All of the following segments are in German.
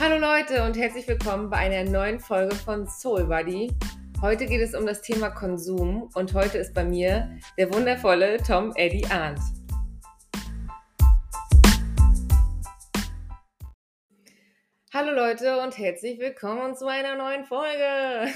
Hallo Leute und herzlich willkommen bei einer neuen Folge von Soul Buddy. Heute geht es um das Thema Konsum und heute ist bei mir der wundervolle Tom Eddie Arndt. Hallo Leute und herzlich willkommen zu einer neuen Folge.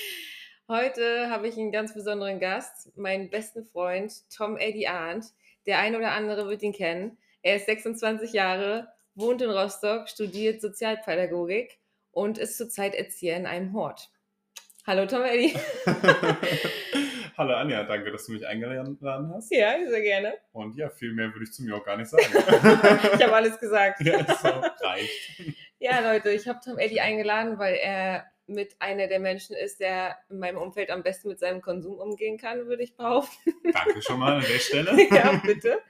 Heute habe ich einen ganz besonderen Gast, meinen besten Freund Tom Eddie Arndt. Der ein oder andere wird ihn kennen. Er ist 26 Jahre, wohnt in Rostock, studiert Sozialpädagogik und ist zurzeit Erzieher in einem Hort. Hallo Tom Eddie. Hallo Anja, danke, dass du mich eingeladen hast. Ja, sehr gerne. Und ja, viel mehr würde ich zu mir auch gar nicht sagen. ich habe alles gesagt. Ja, so, reicht. Ja, Leute, ich habe Tom Eddie eingeladen, weil er mit einer der Menschen ist, der in meinem Umfeld am besten mit seinem Konsum umgehen kann, würde ich behaupten. Danke schon mal an der Stelle. ja, bitte.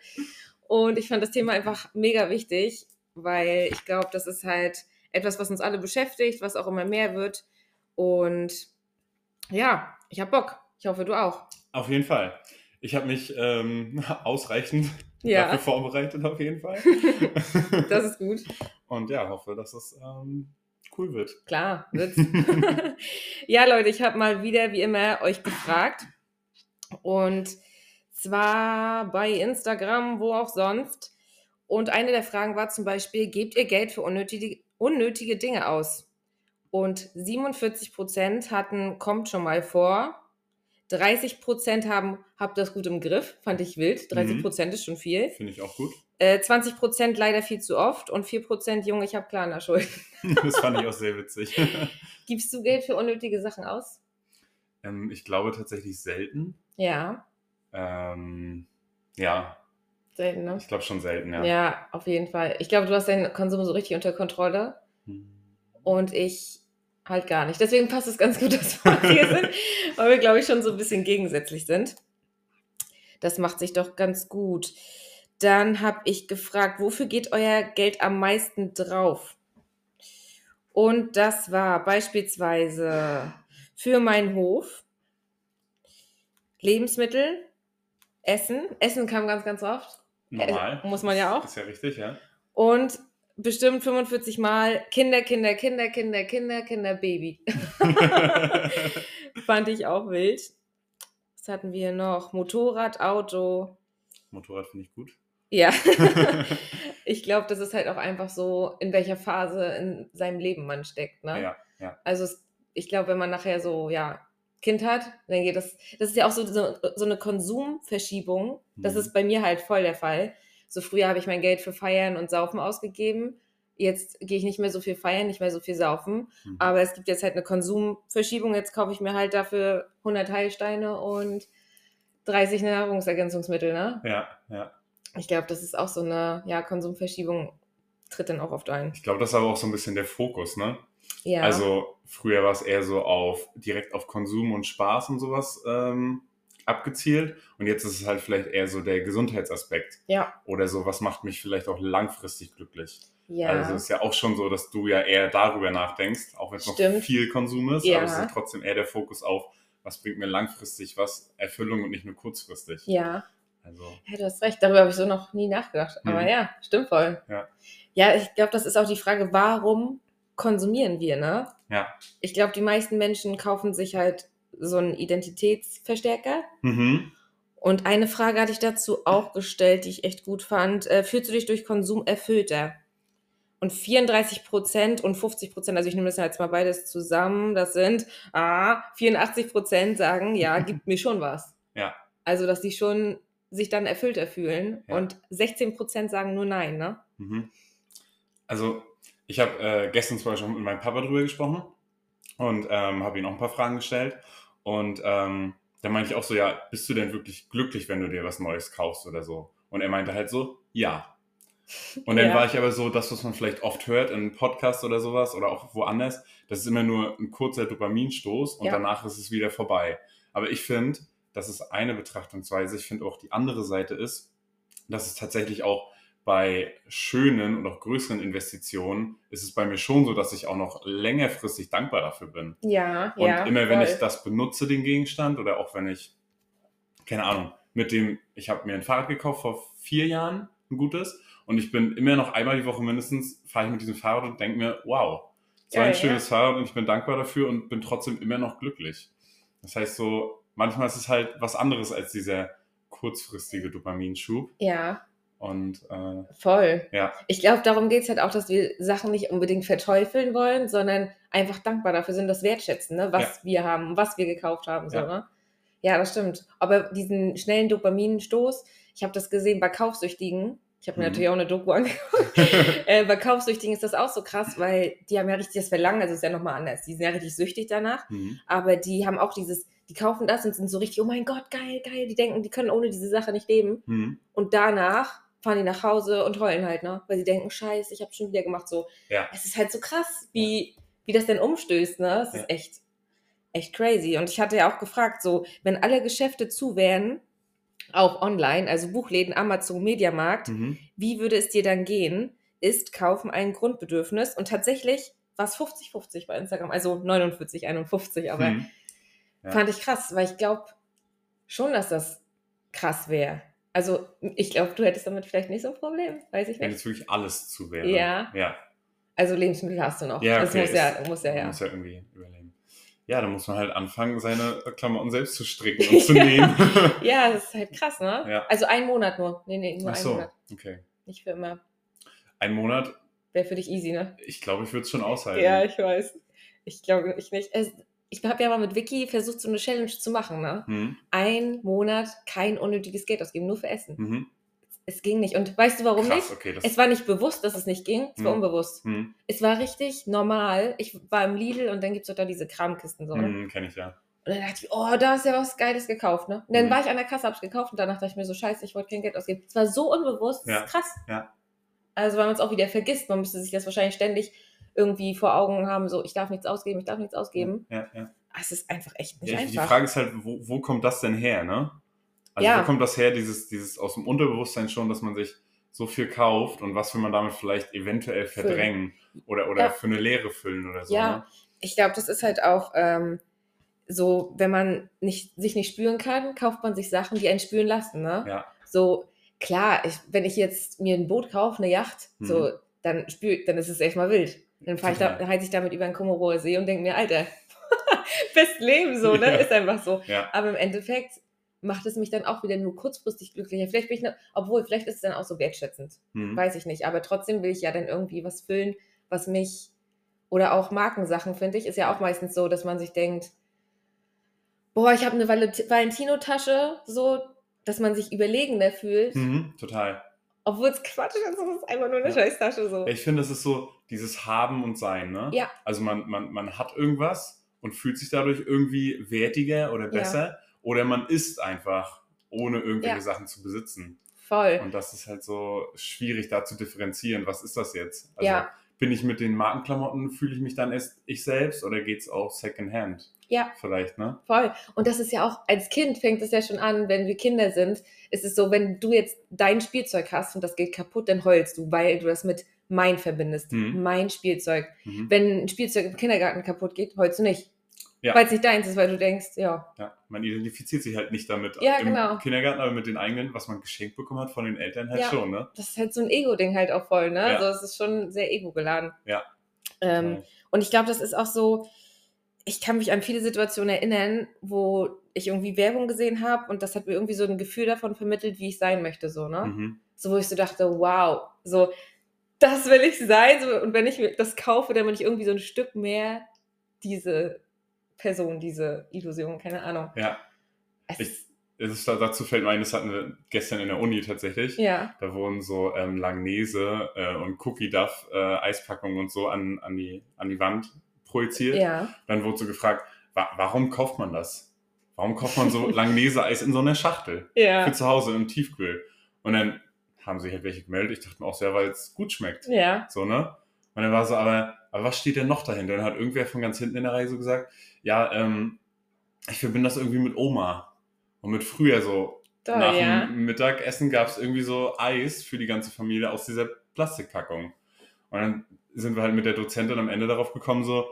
Und ich fand das Thema einfach mega wichtig, weil ich glaube, das ist halt etwas, was uns alle beschäftigt, was auch immer mehr wird. Und ja, ich habe Bock. Ich hoffe, du auch. Auf jeden Fall. Ich habe mich ähm, ausreichend Ja. dafür vorbereitet, auf jeden Fall. Das ist gut. Und ja, hoffe, dass es ähm, cool wird. Klar, wird's. ja, Leute, ich habe mal wieder, wie immer, euch gefragt. Und zwar bei Instagram, wo auch sonst. Und eine der Fragen war zum Beispiel, gebt ihr Geld für unnötige, unnötige Dinge aus? Und 47 Prozent hatten, kommt schon mal vor. 30 Prozent haben, habt das gut im Griff, fand ich wild. 30 Prozent ist schon viel. Finde ich auch gut. Äh, 20 Prozent leider viel zu oft und 4 Prozent, Junge, ich habe Klarna-Schulden. Das fand ich auch sehr witzig. Gibst du Geld für unnötige Sachen aus? ähm, ich glaube tatsächlich selten. Ja, Ähm, ja, selten, ne? ich glaube schon selten, ja. Ja. auf jeden Fall. Ich glaube, du hast deinen Konsum so richtig unter Kontrolle Hm. und ich halt gar nicht. Deswegen passt es ganz gut, dass wir hier sind, weil wir, glaube ich, schon so ein bisschen gegensätzlich sind. Das macht sich doch ganz gut. Dann habe ich gefragt, wofür geht euer Geld am meisten drauf? Und das war beispielsweise für meinen Hof, Lebensmittel, Essen. Essen kam ganz, ganz oft. Normal. Äh, muss man ja auch. Ist ja richtig, ja. Und bestimmt 45 Mal Kinder, Kinder, Kinder, Kinder, Kinder, Kinder, Baby. Fand ich auch wild. Was hatten wir noch? Motorrad, Auto. Motorrad finde ich gut. Ja. ich glaube, das ist halt auch einfach so, in welcher Phase in seinem Leben man steckt. Ne? Ja, ja. Also es, ich glaube, wenn man nachher so, ja, Kind hat, dann geht das, das ist ja auch so, so, so eine Konsumverschiebung. Das Mhm. ist bei mir halt voll der Fall. So früher habe ich mein Geld für Feiern und Saufen ausgegeben. Jetzt gehe ich nicht mehr so viel feiern, nicht mehr so viel saufen. Mhm. Aber es gibt jetzt halt eine Konsumverschiebung. Jetzt kaufe ich mir halt dafür 100 Heilsteine und 30 Nahrungsergänzungsmittel, ne? Ja, ja. Ich glaube, das ist auch so eine, ja, Konsumverschiebung tritt dann auch oft ein. Ich glaube, das ist aber auch so ein bisschen der Fokus, ne? Ja. Also früher war es eher so auf direkt auf Konsum und Spaß und sowas ähm, abgezielt. Und jetzt ist es halt vielleicht eher so der Gesundheitsaspekt. ja. Oder so, was macht mich vielleicht auch langfristig glücklich. Ja. Also es ist ja auch schon so, dass du ja eher darüber nachdenkst, auch wenn es noch viel Konsum ist, Ja. aber es ist trotzdem eher der Fokus auf, was bringt mir langfristig was, Erfüllung und nicht nur kurzfristig. ja. Also, Ja, du hast recht, darüber habe ich so noch nie nachgedacht. Aber Mhm. ja, stimmt voll. Ja. Ja, ich glaube, das ist auch die Frage, warum konsumieren wir, ne? ja. Ich glaube, die meisten Menschen kaufen sich halt so einen Identitätsverstärker. Mhm. Und eine Frage hatte ich dazu auch gestellt, die ich echt gut fand. Äh, fühlst du dich durch Konsum erfüllter? Und 34 Prozent und 50 Prozent, also ich nehme das jetzt mal beides zusammen, das sind ah, 84 Prozent sagen, ja, gibt mir schon was. Ja. Also, dass die schon sich dann erfüllter fühlen. Ja. Und 16 Prozent sagen nur nein, ne? Mhm. Also, ich habe äh, gestern zum Beispiel mit meinem Papa drüber gesprochen und ähm, habe ihm auch ein paar Fragen gestellt. Und ähm, da meinte ich auch so, ja, bist du denn wirklich glücklich, wenn du dir was Neues kaufst oder so? Und er meinte halt so, ja. Und dann Ja. war ich aber so, das, was man vielleicht oft hört in Podcasts oder sowas oder auch woanders, das ist immer nur ein kurzer Dopaminstoß und Ja. danach ist es wieder vorbei. Aber ich finde, das ist eine Betrachtungsweise. Ich finde auch die andere Seite ist, dass es tatsächlich auch bei schönen und auch größeren Investitionen ist es bei mir schon so, dass ich auch noch längerfristig dankbar dafür bin. Ja, Und ja. immer wenn voll. ich das benutze, den Gegenstand, oder auch wenn ich, keine Ahnung, mit dem, ich habe mir ein Fahrrad gekauft vor vier Jahren ein gutes. Und ich bin immer noch einmal die Woche mindestens, fahre ich mit diesem Fahrrad und denke mir, wow, so ein schönes Fahrrad und ich bin dankbar dafür und bin trotzdem immer noch glücklich. Das heißt so, manchmal ist es halt was anderes als dieser kurzfristige Dopaminschub. Ja, Und äh, voll. ja, Ich glaube, darum geht es halt auch, dass wir Sachen nicht unbedingt verteufeln wollen, sondern einfach dankbar dafür sind, das wertschätzen, ne? was wir haben was wir gekauft haben. So, Ja. ne? ja, das stimmt. Aber diesen schnellen Dopaminstoß, ich habe das gesehen bei Kaufsüchtigen. Ich habe mir Mhm. natürlich auch eine Doku angeguckt. äh, bei Kaufsüchtigen ist das auch so krass, weil die haben ja richtig das Verlangen, also ist ja nochmal anders. Die sind ja richtig süchtig danach, mhm. aber die haben auch dieses, die kaufen das und sind so richtig, oh mein Gott, geil, geil. Die denken, die können ohne diese Sache nicht leben. Mhm. Und danach fahren die nach Hause und heulen halt, ne? Weil sie denken, scheiße, ich habe schon wieder gemacht. So, Ja. es ist halt so krass, wie, wie das denn umstößt, ne? Es Ja. ist echt, echt crazy. Und ich hatte ja auch gefragt, so, wenn alle Geschäfte zu wären, auch online, also Buchläden, Amazon, Mediamarkt, Mhm. wie würde es dir dann gehen? Ist Kaufen ein Grundbedürfnis? Und tatsächlich war es 50-50 bei Instagram, also 49, 51, aber Mhm. Ja. fand ich krass, weil ich glaube schon, dass das krass wäre. Also ich glaube, du hättest damit vielleicht nicht so ein Problem, weiß ich Wenn nicht. jetzt wirklich alles zu wäre. Ja. Ja. Also Lebensmittel hast du noch. Ja, das okay, muss ja, muss ja, ja. muss ja irgendwie überlegen. Ja, da muss man halt anfangen, seine Klamotten selbst zu stricken und zu nähen. Ja, das ist halt krass, ne? Ja. Also ein Monat nur. Nee, nee, nur Ach so, Monat. okay. Nicht für immer. Ein Monat, Wäre für dich easy, ne? ich glaube, ich würde es schon aushalten. Ja, ich weiß. Ich glaube, ich nicht. Es, ich habe ja mal mit Vicky versucht, so eine Challenge zu machen, ne? Mhm. Ein Monat kein unnötiges Geld ausgeben, nur für Essen. Mhm. Es ging nicht. Und weißt du, warum Krass, nicht? okay. Das, Es war nicht bewusst, dass es nicht ging. Es war Mhm. unbewusst. mhm. Es war richtig normal. Ich war im Lidl und dann gibt es doch da diese Kramkisten so. ne? Mhm, kenne ich ja. Und dann dachte ich, oh, da ist ja was Geiles gekauft, ne? Und dann Mhm. war ich an der Kasse, hab's gekauft und danach dachte ich mir so, scheiße, ich wollte kein Geld ausgeben. Es war so unbewusst, das Ja, ist krass. ja. Also weil man es auch wieder vergisst, man müsste sich das wahrscheinlich ständig irgendwie vor Augen haben, so, ich darf nichts ausgeben, ich darf nichts ausgeben. Ja, ja. Es ist einfach echt nicht ja die einfach. Frage ist halt, wo, wo kommt das denn her, ne? Also Ja. wo kommt das her, dieses, dieses aus dem Unterbewusstsein schon, dass man sich so viel kauft und was will man damit vielleicht eventuell Füllen. verdrängen oder, oder Ja. für eine Leere füllen oder so. Ja. Ne? Ich glaube, das ist halt auch ähm, so, wenn man nicht, sich nicht spüren kann, kauft man sich Sachen, die einen spüren lassen, ne? Ja. So, klar, ich, wenn ich jetzt mir ein Boot kaufe, eine Yacht, Mhm. so, dann spür, dann ist es erstmal wild. Dann fahre ich da, heiz ich damit über den Komorower See und denke mir, Alter, best Leben so, ne? Ja. Ist einfach so. Ja. Aber im Endeffekt macht es mich dann auch wieder nur kurzfristig glücklicher. Vielleicht bin ich, ne, obwohl, vielleicht ist es dann auch so wertschätzend. Mhm. Weiß ich nicht. Aber trotzdem will ich ja dann irgendwie was füllen, was mich, oder auch Markensachen, finde ich, ist ja auch meistens so, dass man sich denkt, boah, ich habe eine Valent- Valentino-Tasche, so, dass man sich überlegender fühlt, Mhm, total. Obwohl es Quatsch ist, es ist einfach nur eine Ja. Scheißtasche so. Ich finde, es ist so dieses Haben und Sein, ne? Ja. Also man, man, man hat irgendwas und fühlt sich dadurch irgendwie wertiger oder besser oder man ist einfach, ohne irgendwelche Ja. Sachen zu besitzen. Voll. Und das ist halt so schwierig, da zu differenzieren. Was ist das jetzt? Also Ja. Bin ich mit den Markenklamotten, fühle ich mich dann erst ich selbst oder geht es auch Secondhand? Ja. Vielleicht, ne? Voll. Und das ist ja auch, als Kind fängt es ja schon an, wenn wir Kinder sind, ist es so, wenn du jetzt dein Spielzeug hast und das geht kaputt, dann heulst du, weil du das mit mein verbindest. Mhm. Mein Spielzeug. Mhm. Wenn ein Spielzeug im Kindergarten kaputt geht, heulst du nicht. Ja. Weil es nicht deins ist, weil du denkst, ja, Ja, man identifiziert sich halt nicht damit Ja, im genau. Kindergarten, aber mit den eigenen, was man geschenkt bekommen hat von den Eltern halt Ja. schon, ne? das ist halt so ein Ego-Ding halt auch voll, ne? Ja. Also es ist schon sehr ego-geladen. Ja. Ähm, und ich glaube, das ist auch so, ich kann mich an viele Situationen erinnern, wo ich irgendwie Werbung gesehen habe und das hat mir irgendwie so ein Gefühl davon vermittelt, wie ich sein möchte, so, ne? Mhm. So, wo ich so dachte, wow, so, das will ich sein. So, und wenn ich mir das kaufe, dann bin ich irgendwie so ein Stück mehr diese Person, diese Illusion, keine Ahnung. Ja. Es Ich- ist, dazu fällt mir ein, das hatten wir gestern in der Uni tatsächlich. ja, Da wurden so ähm, Langnese äh, und Cookie Duff äh, Eispackungen und so an, an, die, an die Wand projiziert. ja, Dann wurde so gefragt, wa warum kauft man das? Warum kauft man so Langnese-Eis in so einer Schachtel? ja, Für zu Hause im Tiefkühl. Und dann haben sich halt welche gemeldet. Ich dachte mir auch sehr, weil es gut schmeckt. ja, So, ne? Und dann war so, aber, aber was steht denn noch dahinter? Dann hat irgendwer von ganz hinten in der Reihe so gesagt, ja, ähm, ich verbinde das irgendwie mit Oma. Und mit früher so. toll, Nach ja. dem Mittagessen gab es irgendwie so Eis für die ganze Familie aus dieser Plastikpackung. Und dann sind wir halt mit der Dozentin am Ende darauf gekommen, so,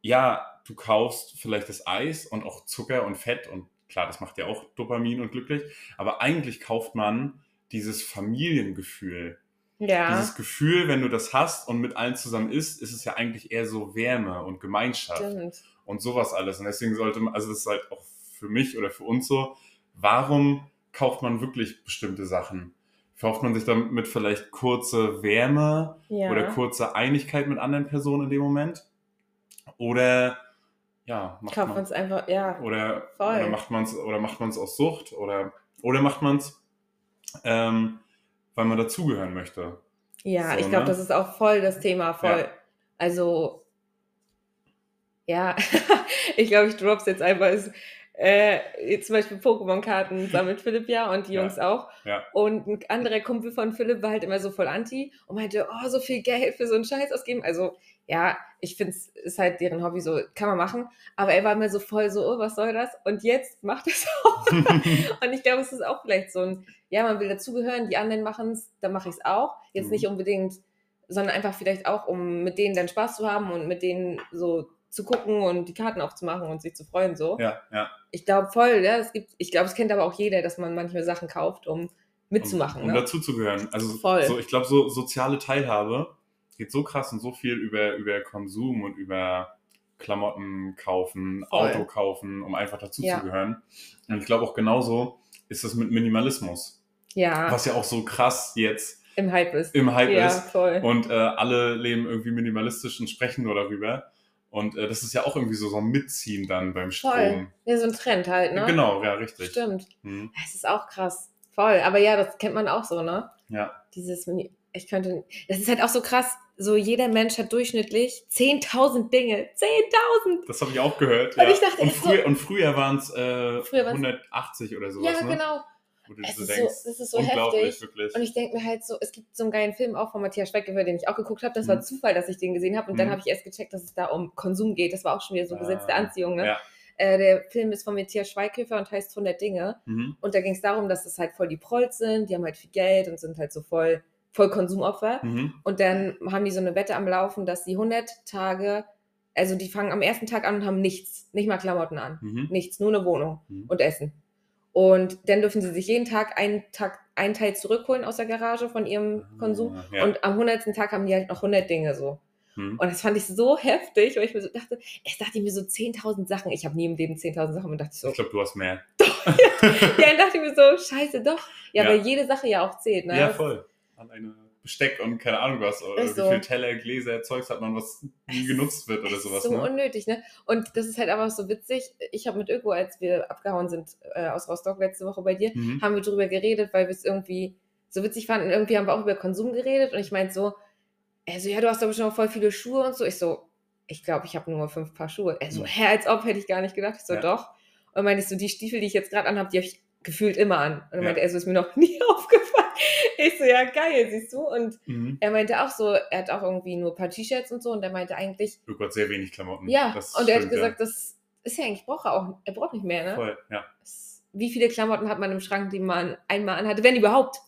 ja, du kaufst vielleicht das Eis und auch Zucker und Fett und klar, das macht ja auch Dopamin und glücklich, aber eigentlich kauft man dieses Familiengefühl. Ja. Dieses Gefühl, wenn du das hast und mit allen zusammen isst, ist es ja eigentlich eher so Wärme und Gemeinschaft Stimmt. und sowas alles. Und deswegen sollte man, also das ist halt auch für mich oder für uns so, warum kauft man wirklich bestimmte Sachen? Kauft man sich damit vielleicht kurze Wärme Ja. oder kurze Einigkeit mit anderen Personen in dem Moment? Oder ja, macht Kauft man uns einfach, ja. oder, Voll. oder macht man es oder macht man es aus Sucht oder oder macht man es ähm, weil man dazugehören möchte. Ja, So, ich glaube, ne? das ist auch voll das Thema, voll. Ja. Also, ja, ich glaube, ich drop's jetzt einfach. Äh, zum Beispiel Pokémon-Karten sammelt Philipp ja und die Ja. Jungs auch. Ja. Und ein anderer Kumpel von Philipp war halt immer so voll anti und meinte, oh, so viel Geld für so einen Scheiß ausgeben. Also, ja, ich finde es ist halt deren Hobby, so kann man machen. Aber er war immer so voll so, oh, was soll das? Und jetzt macht es auch. Und ich glaube, es ist auch vielleicht so ein, ja, man will dazugehören, die anderen machen es, dann mache ich es auch. Jetzt Mhm. nicht unbedingt, sondern einfach vielleicht auch, um mit denen dann Spaß zu haben und mit denen so zu gucken und die Karten aufzumachen und sich zu freuen. So. ja, ja. Ich glaube voll, ja, es gibt, ich glaube, es kennt aber auch jeder, dass man manchmal Sachen kauft, um mitzumachen. Um, um ne? dazuzugehören. Also Voll. so, ich glaube, so soziale Teilhabe geht so krass und so viel über, über Konsum und über Klamotten kaufen, Voll. Auto kaufen, um einfach Ja. dazuzugehören. Und ich glaube auch genauso ist das mit Minimalismus. Ja, Was ja auch so krass jetzt im Hype ist. im Hype ja, ist. voll. Und äh, alle leben irgendwie minimalistisch und sprechen nur darüber. Und äh, das ist ja auch irgendwie so, so ein Mitziehen dann beim Strom. Voll. Ja, so ein Trend halt, ne? Genau, ja, richtig. Stimmt. Mhm. Es ist auch krass. Voll. Aber ja, das kennt man auch so, ne? Ja. Dieses, ich könnte, das ist halt auch so krass. So jeder Mensch hat durchschnittlich 10.000 Dinge. 10.000! Das habe ich auch gehört. Und ja. ich dachte, und, früher, und früher waren es äh, Früher waren's- 180 oder sowas, Ja, ne? genau. Wo du Es so so- denkst, das ist so unglaublich, heftig. wirklich. Und ich denke mir halt so, es gibt so einen geilen Film auch von Matthias Schweighöfer, den ich auch geguckt habe. Das war Mhm. Zufall, dass ich den gesehen habe. Und dann Mhm. habe ich erst gecheckt, dass es da um Konsum geht. Das war auch schon wieder so Ah, Anziehung, ne? Ja. Äh, der Film ist von Matthias Schweighöfer und heißt 100 Dinge. Mhm. Und da ging es darum, dass es halt voll die Prolls sind, die haben halt viel Geld und sind halt so voll, voll Konsumopfer. Mhm. Und dann haben die so eine Wette am Laufen, dass sie 100 Tage, also die fangen am ersten Tag an und haben nichts, nicht mal Klamotten an, Mhm. nichts, nur eine Wohnung Mhm. und Essen. Und dann dürfen sie sich jeden Tag einen, Tag, einen Teil zurückholen aus der Garage von ihrem Konsum. Ah, Ja. Und am 100. Tag haben die halt noch 100 Dinge so. Mhm. Und das fand ich so heftig, weil ich mir so dachte, ich dachte ich mir so 10.000 Sachen. Ich habe nie im Leben 10.000 Sachen und dachte ich so, Ich glaube, du hast mehr. ja, dann dachte ich mir so, scheiße, doch. Ja, Ja. weil jede Sache ja auch zählt. Ne? Ja, voll. An eine Besteck und keine Ahnung was. Oder Ist wie so. viel Teller, Gläser, Zeugs hat man, was nie genutzt wird oder sowas. so ne? unnötig, ne? Und das ist halt einfach so witzig. Ich habe mit Öko, als wir abgehauen sind äh, aus Rostock letzte Woche bei dir, Mhm. haben wir drüber geredet, weil wir es irgendwie so witzig fanden. Irgendwie haben wir auch über Konsum geredet und ich meinte so, er so, ja, du hast doch bestimmt noch voll viele Schuhe und so. Ich so, ich glaube, ich habe nur fünf Paar Schuhe. Er so, Mhm. hä, als ob, hätte ich gar nicht gedacht. Ich so, Ja. doch. Und meinte ich so, die Stiefel, die ich jetzt gerade anhabe, die habe ich gefühlt immer an. Und dann Ja. meinte er so, ist mir noch nie aufgefallen. Ich so, ja, geil, siehst du? Und Mhm. er meinte auch so, er hat auch irgendwie nur ein paar T-Shirts und so und er meinte eigentlich, Oh Gott, sehr wenig Klamotten. ja, Das und er hat gesagt, das ist ja eigentlich, braucht er auch, er braucht nicht mehr, ja. ne? Voll, ja. Wie viele Klamotten hat man im Schrank, die man einmal anhatte, wenn überhaupt?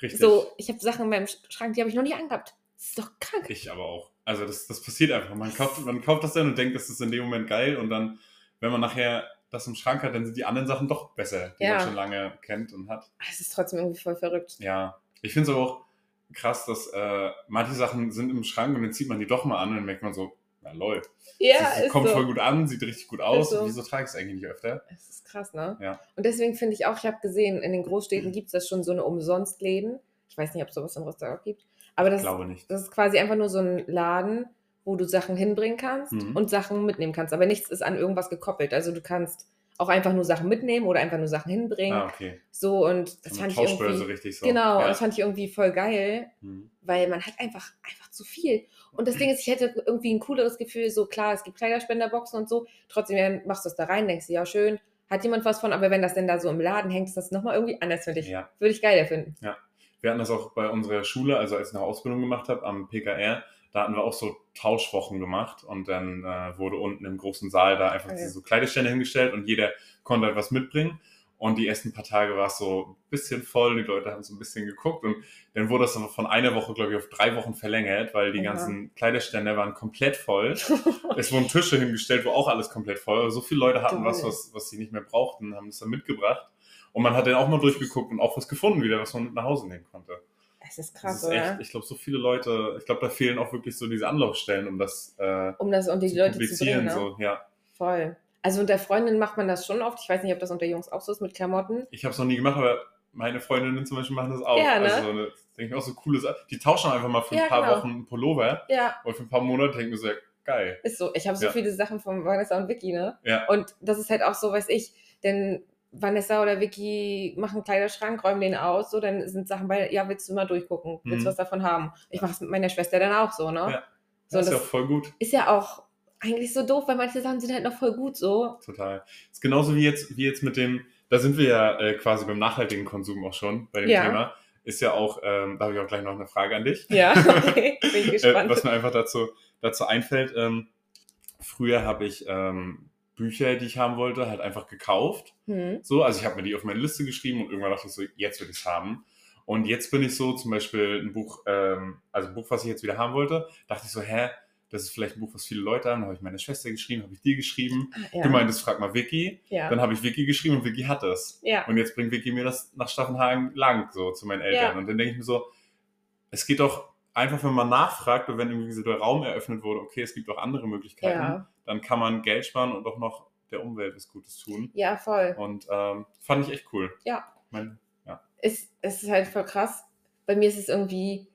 Richtig. So, ich habe Sachen in meinem Schrank, die habe ich noch nie angehabt. Das ist doch krank. Ich aber auch. Also das, das passiert einfach. Man kauft, man kauft das dann und denkt, das ist in dem Moment geil und dann, wenn man nachher das im Schrank hat, dann sind die anderen Sachen doch besser, die Ja. man schon lange kennt und hat. Es ist trotzdem irgendwie voll verrückt. Ja. Ich finde es aber auch krass, dass äh, manche Sachen sind im Schrank und dann zieht man die doch mal an und dann merkt man so, na lol. Ja, das ist kommt so. voll gut an, sieht richtig gut aus. so. Wieso trage ich es eigentlich nicht öfter? Es ist krass, ne? Ja. Und deswegen finde ich auch, ich habe gesehen, in den Großstädten gibt es das schon so eine Umsonstläden. Ich weiß nicht, ob es sowas in Rostock auch gibt. Aber das, Ich glaube nicht. das ist quasi einfach nur so ein Laden, wo du Sachen hinbringen kannst Mhm. und Sachen mitnehmen kannst. Aber nichts ist an irgendwas gekoppelt. Also du kannst auch einfach nur Sachen mitnehmen oder einfach nur Sachen hinbringen. Ah, okay. So und das So fand ich irgendwie. richtig so. Genau, Ja. das fand ich irgendwie voll geil, Mhm. weil man hat einfach, einfach zu viel. Und das Ding ist, ich hätte irgendwie ein cooleres Gefühl, so klar, es gibt Kleiderspenderboxen und so, trotzdem ja, machst du es da rein, denkst du, ja, schön, hat jemand was von, aber wenn das denn da so im Laden hängt, ist das nochmal irgendwie anders, finde ich. Ja. Würde ich geiler finden. Wir hatten das auch bei unserer Schule, also als ich eine Ausbildung gemacht habe am PKR, da hatten wir auch so Tauschwochen gemacht und dann äh, wurde unten im großen Saal da einfach Okay. so Kleidestände hingestellt und jeder konnte halt was mitbringen. Und die ersten paar Tage war es so ein bisschen voll, die Leute haben so ein bisschen geguckt und dann wurde das aber von einer Woche, glaube ich, auf drei Wochen verlängert, weil die Oha. ganzen Kleiderstände waren komplett voll. es wurden Tische hingestellt, wo auch alles komplett voll war. So viele Leute hatten was, was, was sie nicht mehr brauchten, haben das dann mitgebracht. Und man hat dann auch mal durchgeguckt und auch was gefunden wieder, was man mit nach Hause nehmen konnte. Es ist Das krass, ist echt, oder? ich glaube, so viele Leute, ich glaube, da fehlen auch wirklich so diese Anlaufstellen, um das äh, Um das unter die zu Leute zu bringen, ne? so, ja. Voll. Also unter Freundinnen macht man das schon oft. Ich weiß nicht, ob das unter Jungs auch so ist mit Klamotten. Ich habe es noch nie gemacht, aber meine Freundinnen zum Beispiel machen das auch. Ja, ne? Also so eine, denke ich auch so coole Sachen. Die tauschen einfach mal für ein Ja, paar genau. Wochen einen Pullover Ja, oder für ein paar Monate denken wir so, ja, geil. ist so. Ich habe so Ja. viele Sachen von Vanessa und Vicky, ne? Ja. Und das ist halt auch so, weiß ich, denn Vanessa oder Vicky machen einen Kleiderschrank, räumen den aus, so, dann sind Sachen bei, ja, willst du mal durchgucken, willst Mhm. du was davon haben? Ich mache es mit meiner Schwester dann auch so, ne? Ja. So, das ist ja voll gut. ist ja auch eigentlich so doof, weil manche Sachen sind halt noch voll gut so. Total. Ist genauso wie jetzt, wie jetzt mit dem, da sind wir ja äh, quasi beim nachhaltigen Konsum auch schon bei dem Ja. Thema. Ist ja auch, ähm, da habe ich auch gleich noch eine Frage an dich. Ja, okay, bin ich Äh, gespannt. was mir einfach dazu, dazu einfällt, ähm, früher habe ich ähm, Bücher, die ich haben wollte, halt einfach gekauft. hm. So, also ich habe mir die auf meine Liste geschrieben und irgendwann dachte ich so, jetzt will ich es haben. Und jetzt bin ich so, zum Beispiel ein Buch, ähm, also ein Buch, was ich jetzt wieder haben wollte, dachte ich so, hä, das ist vielleicht ein Buch, was viele Leute haben. Habe ich meine Schwester geschrieben, habe ich dir geschrieben. Ja. Du meintest, frag mal Vicky. ja. Dann habe ich Vicky geschrieben und Vicky hat es. ja. Und jetzt bringt Vicky mir das nach Staffenhagen lang, so zu meinen Eltern. Und dann denke ich mir so, es geht doch einfach, wenn man nachfragt und wenn irgendwie so der Raum eröffnet wurde, okay, es gibt auch andere Möglichkeiten. Dann kann man Geld sparen und auch noch der Umwelt was Gutes tun. ja, voll. Und ähm, fand ich echt cool. Ja. Mein, Es, es ist halt voll krass. Bei mir ist es irgendwie,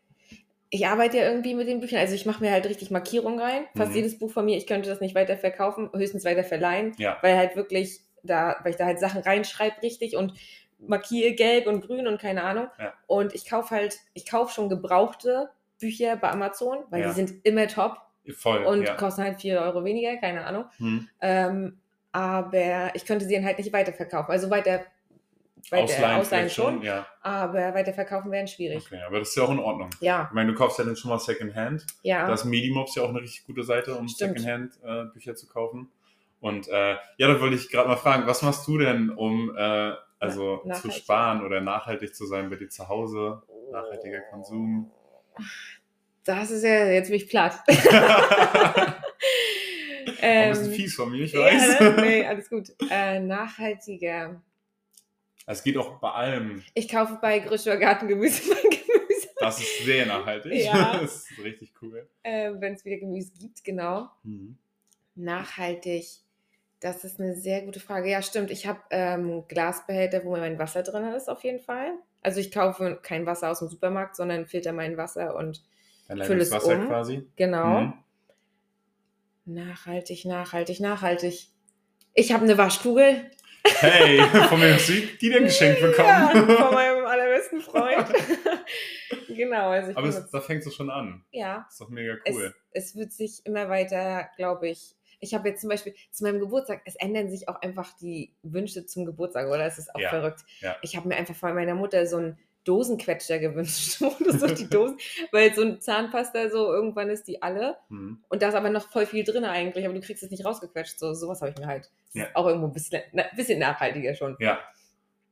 ich arbeite ja irgendwie mit den Büchern, also ich mache mir halt richtig Markierungen rein. Fast Mhm. jedes Buch von mir, ich könnte das nicht weiter verkaufen, höchstens weiter verleihen, ja, weil halt wirklich da, weil ich da halt Sachen reinschreibe richtig und markiere gelb und grün und keine Ahnung. Ja. Und ich kaufe halt, ich kaufe schon gebrauchte Bücher bei Amazon, weil Ja. die sind immer top voll. und ja. kosten halt 4 Euro weniger, keine Ahnung. Hm. Ähm, aber ich könnte sie dann halt nicht weiterverkaufen. Also weiter, weiter Ausleihen, ausleihen schon, Ja, aber weiterverkaufen wäre schwierig. okay, aber das ist ja auch in Ordnung. Ja, Ich meine, du kaufst ja dann schon mal Secondhand. ja. Da ist Medimobs ja auch eine richtig gute Seite, um. Secondhand-Bücher zu kaufen. Und äh, ja, da wollte ich gerade mal fragen, was machst du denn, um äh, also Na- zu sparen oder nachhaltig zu sein bei dir zu Hause? Nachhaltiger Konsum. Das ist ja, jetzt bin ich platt. Ein bisschen ähm, fies von mir, ich ja, weiß. ne? nee, alles gut. Äh, nachhaltiger. Es geht auch bei allem. Ich kaufe bei Gröscher Gartengemüse mein Gemüse. Das ist sehr nachhaltig. Ja. das ist richtig cool. Äh, Wenn es wieder Gemüse gibt, genau. Mhm. Nachhaltig. Das ist eine sehr gute Frage. Ja, stimmt. Ich habe ähm, Glasbehälter, wo mein Wasser drin ist, auf jeden Fall. Also ich kaufe kein Wasser aus dem Supermarkt, sondern filter mein Wasser und Dein Füll es Leitungswasser um. quasi. genau. Mhm. Nachhaltig, nachhaltig, nachhaltig. Ich habe eine Waschkugel. Hey, von wem hast du die denn geschenkt bekommen? Ja, von meinem allerbesten Freund. genau, also Aber es, da fängt es schon an. ja, Ist doch mega es, cool. es wird sich immer weiter, glaube ich. Ich habe jetzt zum Beispiel zu meinem Geburtstag, es ändern sich auch einfach die Wünsche zum Geburtstag, oder? Es ist auch Ja, verrückt. ja. Ich habe mir einfach von meiner Mutter so einen Dosenquetscher gewünscht. du so die Dosen, weil so ein Zahnpasta so, irgendwann ist die alle. Mhm. Und da ist aber noch voll viel drin eigentlich, aber du kriegst es nicht rausgequetscht. So, sowas habe ich mir halt. Ja. auch irgendwo ein bisschen, na, bisschen nachhaltiger schon. Ja.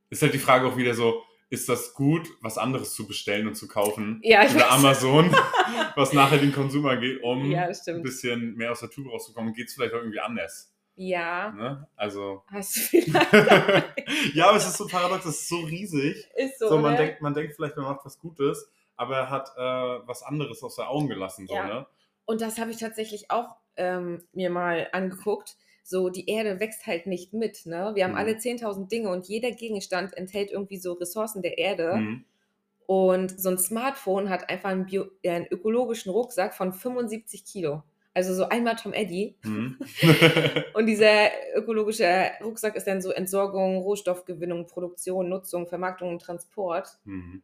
Ist halt die Frage auch wieder so, ist das gut, was anderes zu bestellen und zu kaufen? Ja, ich Über. Amazon, was nachher den Konsum angeht, um Ja, ein bisschen mehr aus der Tube rauszukommen, geht es vielleicht auch irgendwie anders. Ja, Ne? Also. hast du vielleicht. ja, aber es ist so paradox, es ist so riesig. Ist so, So, man, oder? denkt, man denkt vielleicht, man macht was Gutes, aber er hat äh, was anderes aus den Augen gelassen. So, Ja. ne? Und das habe ich tatsächlich auch ähm, mir mal angeguckt. So, die Erde wächst halt nicht mit. Ne? Wir haben Mhm. alle 10.000 Dinge und jeder Gegenstand enthält irgendwie so Ressourcen der Erde. Mhm. Und so ein Smartphone hat einfach einen, Bio äh, einen ökologischen Rucksack von 75 Kilo. Also so einmal Tom Eddy. Mhm. Und dieser ökologische Rucksack ist dann so Entsorgung, Rohstoffgewinnung, Produktion, Nutzung, Vermarktung und Transport. mhm.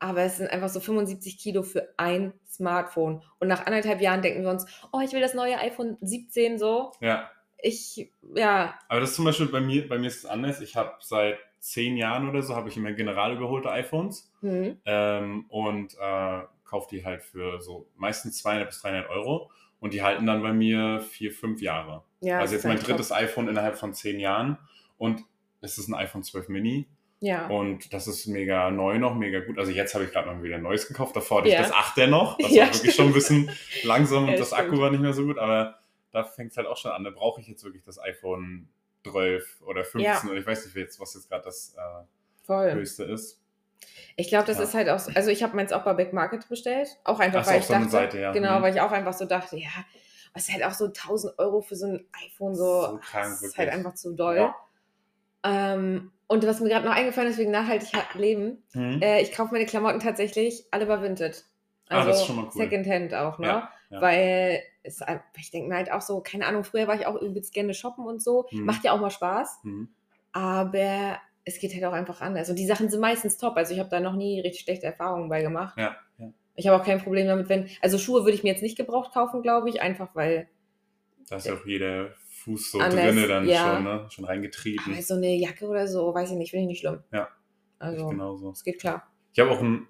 Aber es sind einfach so 75 Kilo für ein Smartphone. Und nach anderthalb Jahren denken wir uns, oh, ich will das neue iPhone 17 so. Ja, Ich, ja, aber das ist zum Beispiel bei mir, bei mir ist es anders. Ich habe seit zehn Jahren oder so, habe ich immer general überholte iPhones hm, ähm, und äh, kaufe die halt für so meistens 200 bis 300 Euro und die halten dann bei mir vier, fünf Jahre. ja. also jetzt mein drittes iPhone innerhalb von zehn Jahren und es ist ein iPhone 12 Mini top. Ja. und das ist mega neu noch, mega gut. Also jetzt habe ich gerade mal wieder ein neues gekauft, davor hatte Ja. ich das 8er noch, das Ja, war wirklich schon ein bisschen langsam und Ja, das stimmt. Akku war nicht mehr so gut, aber da fängt es halt auch schon an, da brauche ich jetzt wirklich das iPhone 12 oder 15 Ja. oder ich weiß nicht was jetzt gerade das, äh, höchste ist. Ich glaube, das Ja. ist halt auch so, also ich habe meins auch bei Back Market bestellt. Auch einfach, Ach weil auf ich so dachte, Seite, ja. genau, Mhm. weil ich auch einfach so dachte, ja, es ist halt auch so 1000 Euro für so ein iPhone, so, So krank, das ist wirklich. halt einfach zu doll. Ja. Ähm, und was mir gerade noch eingefallen ist, wegen nachhaltig ha- leben, Mhm. äh, ich kaufe meine Klamotten tatsächlich alle bei Vinted. Ah, Also mal cool. Secondhand auch, ne? Ja, ja. Weil es, ich denke mir halt auch so, keine Ahnung, früher war ich auch übelst gerne shoppen und so. Mhm. Macht ja auch mal Spaß, Mhm. aber es geht halt auch einfach anders. Und die Sachen sind meistens top. Also ich habe da noch nie richtig schlechte Erfahrungen bei gemacht. Ja, ja. Ich habe auch kein Problem damit, wenn. Also Schuhe würde ich mir jetzt nicht gebraucht kaufen, glaube ich, einfach weil. Da ist ja auch jeder Fuß so Anders, drinne dann ja. schon, ne? Schon reingetrieben. Aber so eine Jacke oder so, weiß ich nicht, finde ich nicht schlimm. Ja. Also, genauso. es geht klar. Ich habe auch einen,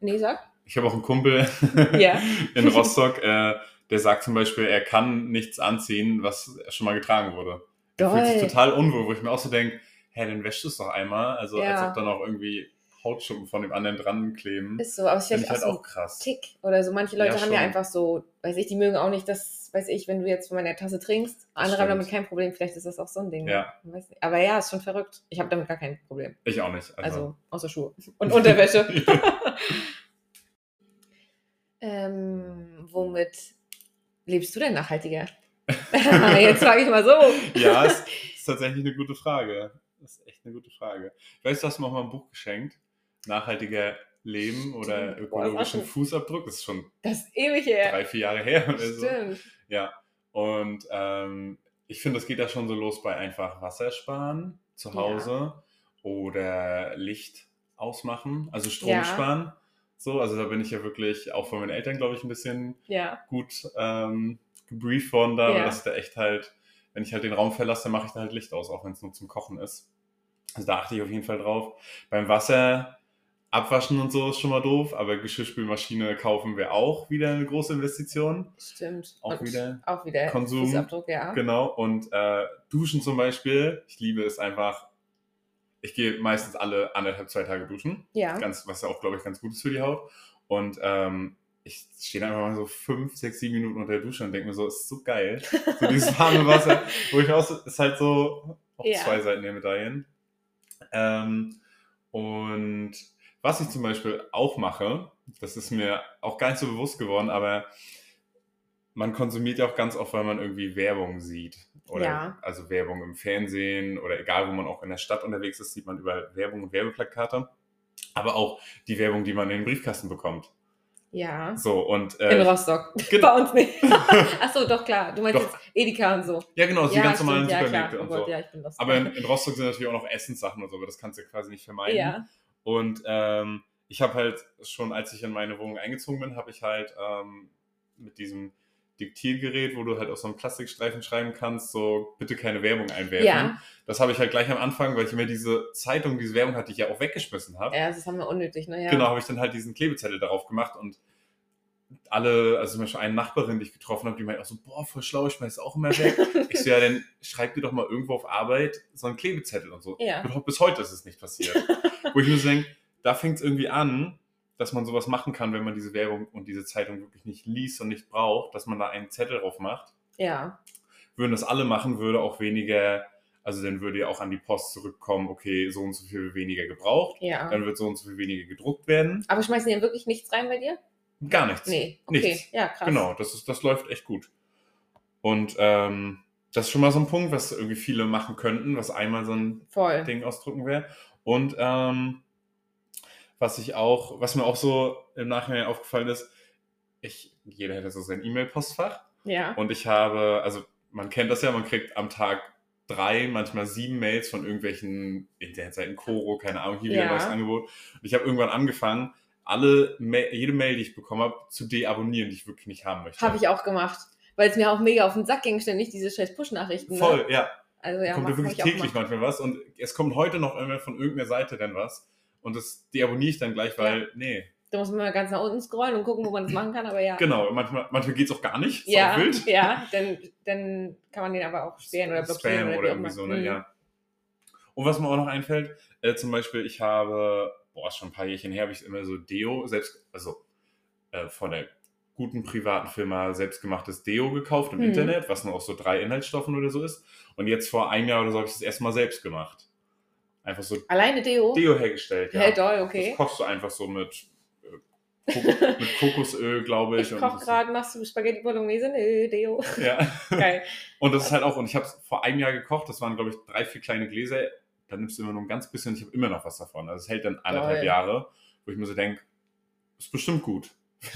Nee, sag? ich habe auch einen Kumpel Ja. in Rostock, äh, der sagt zum Beispiel, er kann nichts anziehen, was schon mal getragen wurde. Er fühlt sich Doll. total unwohl, wo ich mir auch so denke, hä, dann wäschst du es doch einmal. Also als Ja. ob dann auch irgendwie Hautschuppen von dem anderen dran kleben. Ist so, aber es ist Finde vielleicht ich auch halt so auch krass. Tick oder so. Manche Leute Ja, haben ja schon. einfach so, weiß ich, die mögen auch nicht, das, weiß ich, wenn du jetzt von meiner Tasse trinkst. Andere haben damit kein Problem. Vielleicht ist das auch so ein Ding. Ja. Man weiß nicht. Aber ja, ist schon verrückt. Ich habe damit gar kein Problem. Ich auch nicht. Also, Also, außer Schuhe und Unterwäsche. ähm, womit lebst du denn nachhaltiger? jetzt frage ich mal so. ja, es ist tatsächlich eine gute Frage. Das ist echt eine gute Frage. Ich weiß, du hast mir auch mal ein Buch geschenkt. Nachhaltiger Leben oder Stimmt. Boah, ökologischen schon- Fußabdruck. Das ist schon Das ist ewig her. drei, vier Jahre her oder so. Stimmt. Ja, und ähm, ich finde, das geht ja schon so los bei einfach Wasser sparen zu Ja. Hause oder Licht ausmachen, also Strom Ja. sparen. So, also da bin ich ja wirklich auch von meinen Eltern, glaube ich, ein bisschen Ja. gut ähm, gebrieft worden da, Ja. weil das da echt halt, wenn ich halt den Raum verlasse, dann mache ich da halt Licht aus, auch wenn es nur zum Kochen ist. Also da achte ich auf jeden Fall drauf. Beim Wasser abwaschen und so ist schon mal doof, aber Geschirrspülmaschine kaufen wäre auch wieder eine große Investition. Stimmt. Auch Und wieder Auch wieder Konsum. Fußabdruck, ja. Genau, und äh, Duschen zum Beispiel, ich liebe es einfach. Ich gehe meistens alle anderthalb, zwei Tage duschen, Ja. ganz, was ja auch, glaube ich, ganz gut ist für die Haut. Und ähm, ich stehe dann einfach mal so fünf, sechs, sieben Minuten unter der Dusche und denke mir so, ist so geil. So dieses warme Wasser, wo ich auch so, ist halt so auch Ja. zwei Seiten der Medaillen. Ähm, und was ich zum Beispiel auch mache, das ist mir auch gar nicht so bewusst geworden, aber man konsumiert ja auch ganz oft, weil man irgendwie Werbung sieht. Oder Ja. also Werbung im Fernsehen oder egal, wo man auch in der Stadt unterwegs ist, sieht man überall Werbung und Werbeplakate. Aber auch die Werbung, die man in den Briefkasten bekommt. Ja. So, und In äh, Rostock. genau. Bei uns nicht. Achso, doch klar. Du meinst Doch. jetzt Edeka und so. ja genau, die ja, ganz normalen stimmt, ja, Supermärkte und Oh Gott, so. ja, ich bin Rostock. Aber in, in Rostock sind natürlich auch noch Essenssachen und so, aber das kannst du ja quasi nicht vermeiden. ja. Und ähm, ich habe halt schon, als ich in meine Wohnung eingezogen bin, habe ich halt ähm, mit diesem Diktiergerät, wo du halt auf so einem Plastikstreifen schreiben kannst, so bitte keine Werbung einwerfen. Ja. Das habe ich halt gleich am Anfang, weil ich immer diese Zeitung, diese Werbung hatte, die ich ja auch weggeschmissen habe. ja, das haben wir unnötig, ne? Ja. Genau, habe ich dann halt diesen Klebezettel darauf gemacht und alle, also zum Beispiel eine Nachbarin, die ich getroffen habe, die meinte auch so, boah, voll schlau, ich schmeiß auch immer weg. ich so, ja, dann schreib dir doch mal irgendwo auf Arbeit so einen Klebezettel und so. Ja. Bis- Bis heute ist es nicht passiert. Wo ich mir so denke, da fängt es irgendwie an, dass man sowas machen kann, wenn man diese Werbung und diese Zeitung wirklich nicht liest und nicht braucht, dass man da einen Zettel drauf macht. Ja. Würden das alle machen, würde auch weniger, also dann würde ja auch an die Post zurückkommen, okay, so und so viel weniger gebraucht, Ja. dann wird so und so viel weniger gedruckt werden. Aber schmeißen die denn wirklich nichts rein bei dir? Gar nichts. Nee. Okay. Nichts. Ja, krass. Genau, das, ist, das läuft echt gut. Und ähm, das ist schon mal so ein Punkt, was irgendwie viele machen könnten, was einmal so ein Voll. Ding ausdrücken wäre. Und ähm, was ich auch, was mir auch so im Nachhinein aufgefallen ist, ich, jeder hätte so sein E-Mail-Postfach. Ja. Und ich habe, also man kennt das ja, man kriegt am Tag drei, manchmal sieben Mails von irgendwelchen Internetseiten, Koro, keine Ahnung, hier wieder ein Ja. neues Angebot. Und ich habe irgendwann angefangen, alle jede Mail, die ich bekommen habe, zu deabonnieren, die ich wirklich nicht haben möchte. Habe ich auch gemacht. Weil es mir auch mega auf den Sack ging, ständig diese scheiß Push-Nachrichten. Voll, Ne? ja. Also ja, kommt ja wirklich täglich manchmal was und es kommt heute noch immer von irgendeiner Seite dann was und das deabonniere ich dann gleich, weil, nee, Da muss man mal ganz nach unten scrollen und gucken, wo man das machen kann, aber ja. genau, manchmal, manchmal geht es auch gar nicht, ist Ja, wild. ja, dann, dann kann man den aber auch sperren oder blockieren. Spam oder, oder irgendwie so, ne, Mhm. ja. Und was mir auch noch einfällt, äh, zum Beispiel, ich habe, boah, schon ein paar Jährchen her, habe ich immer so Deo, selbst, also äh, von der guten privaten Firma selbstgemachtes Deo gekauft im Mhm. Internet, was nur aus so drei Inhaltsstoffen oder so ist. Und jetzt vor einem Jahr oder so habe ich das erstmal selbst gemacht. Einfach so Alleine Deo? Deo hergestellt. Ja. Hey, doll, okay. Das kochst du einfach so mit, äh, Kok mit Kokosöl, glaube ich. Ich koche gerade, machst du Spaghetti Bolognese? Nö, Deo. Ja. Geil. Und das ist halt auch, und ich habe es vor einem Jahr gekocht, das waren, glaube ich, drei, vier kleine Gläser. Da nimmst du immer nur ein ganz bisschen, ich habe immer noch was davon. Also es hält dann anderthalb Geil. Jahre, wo ich mir so denke, ist bestimmt gut. Es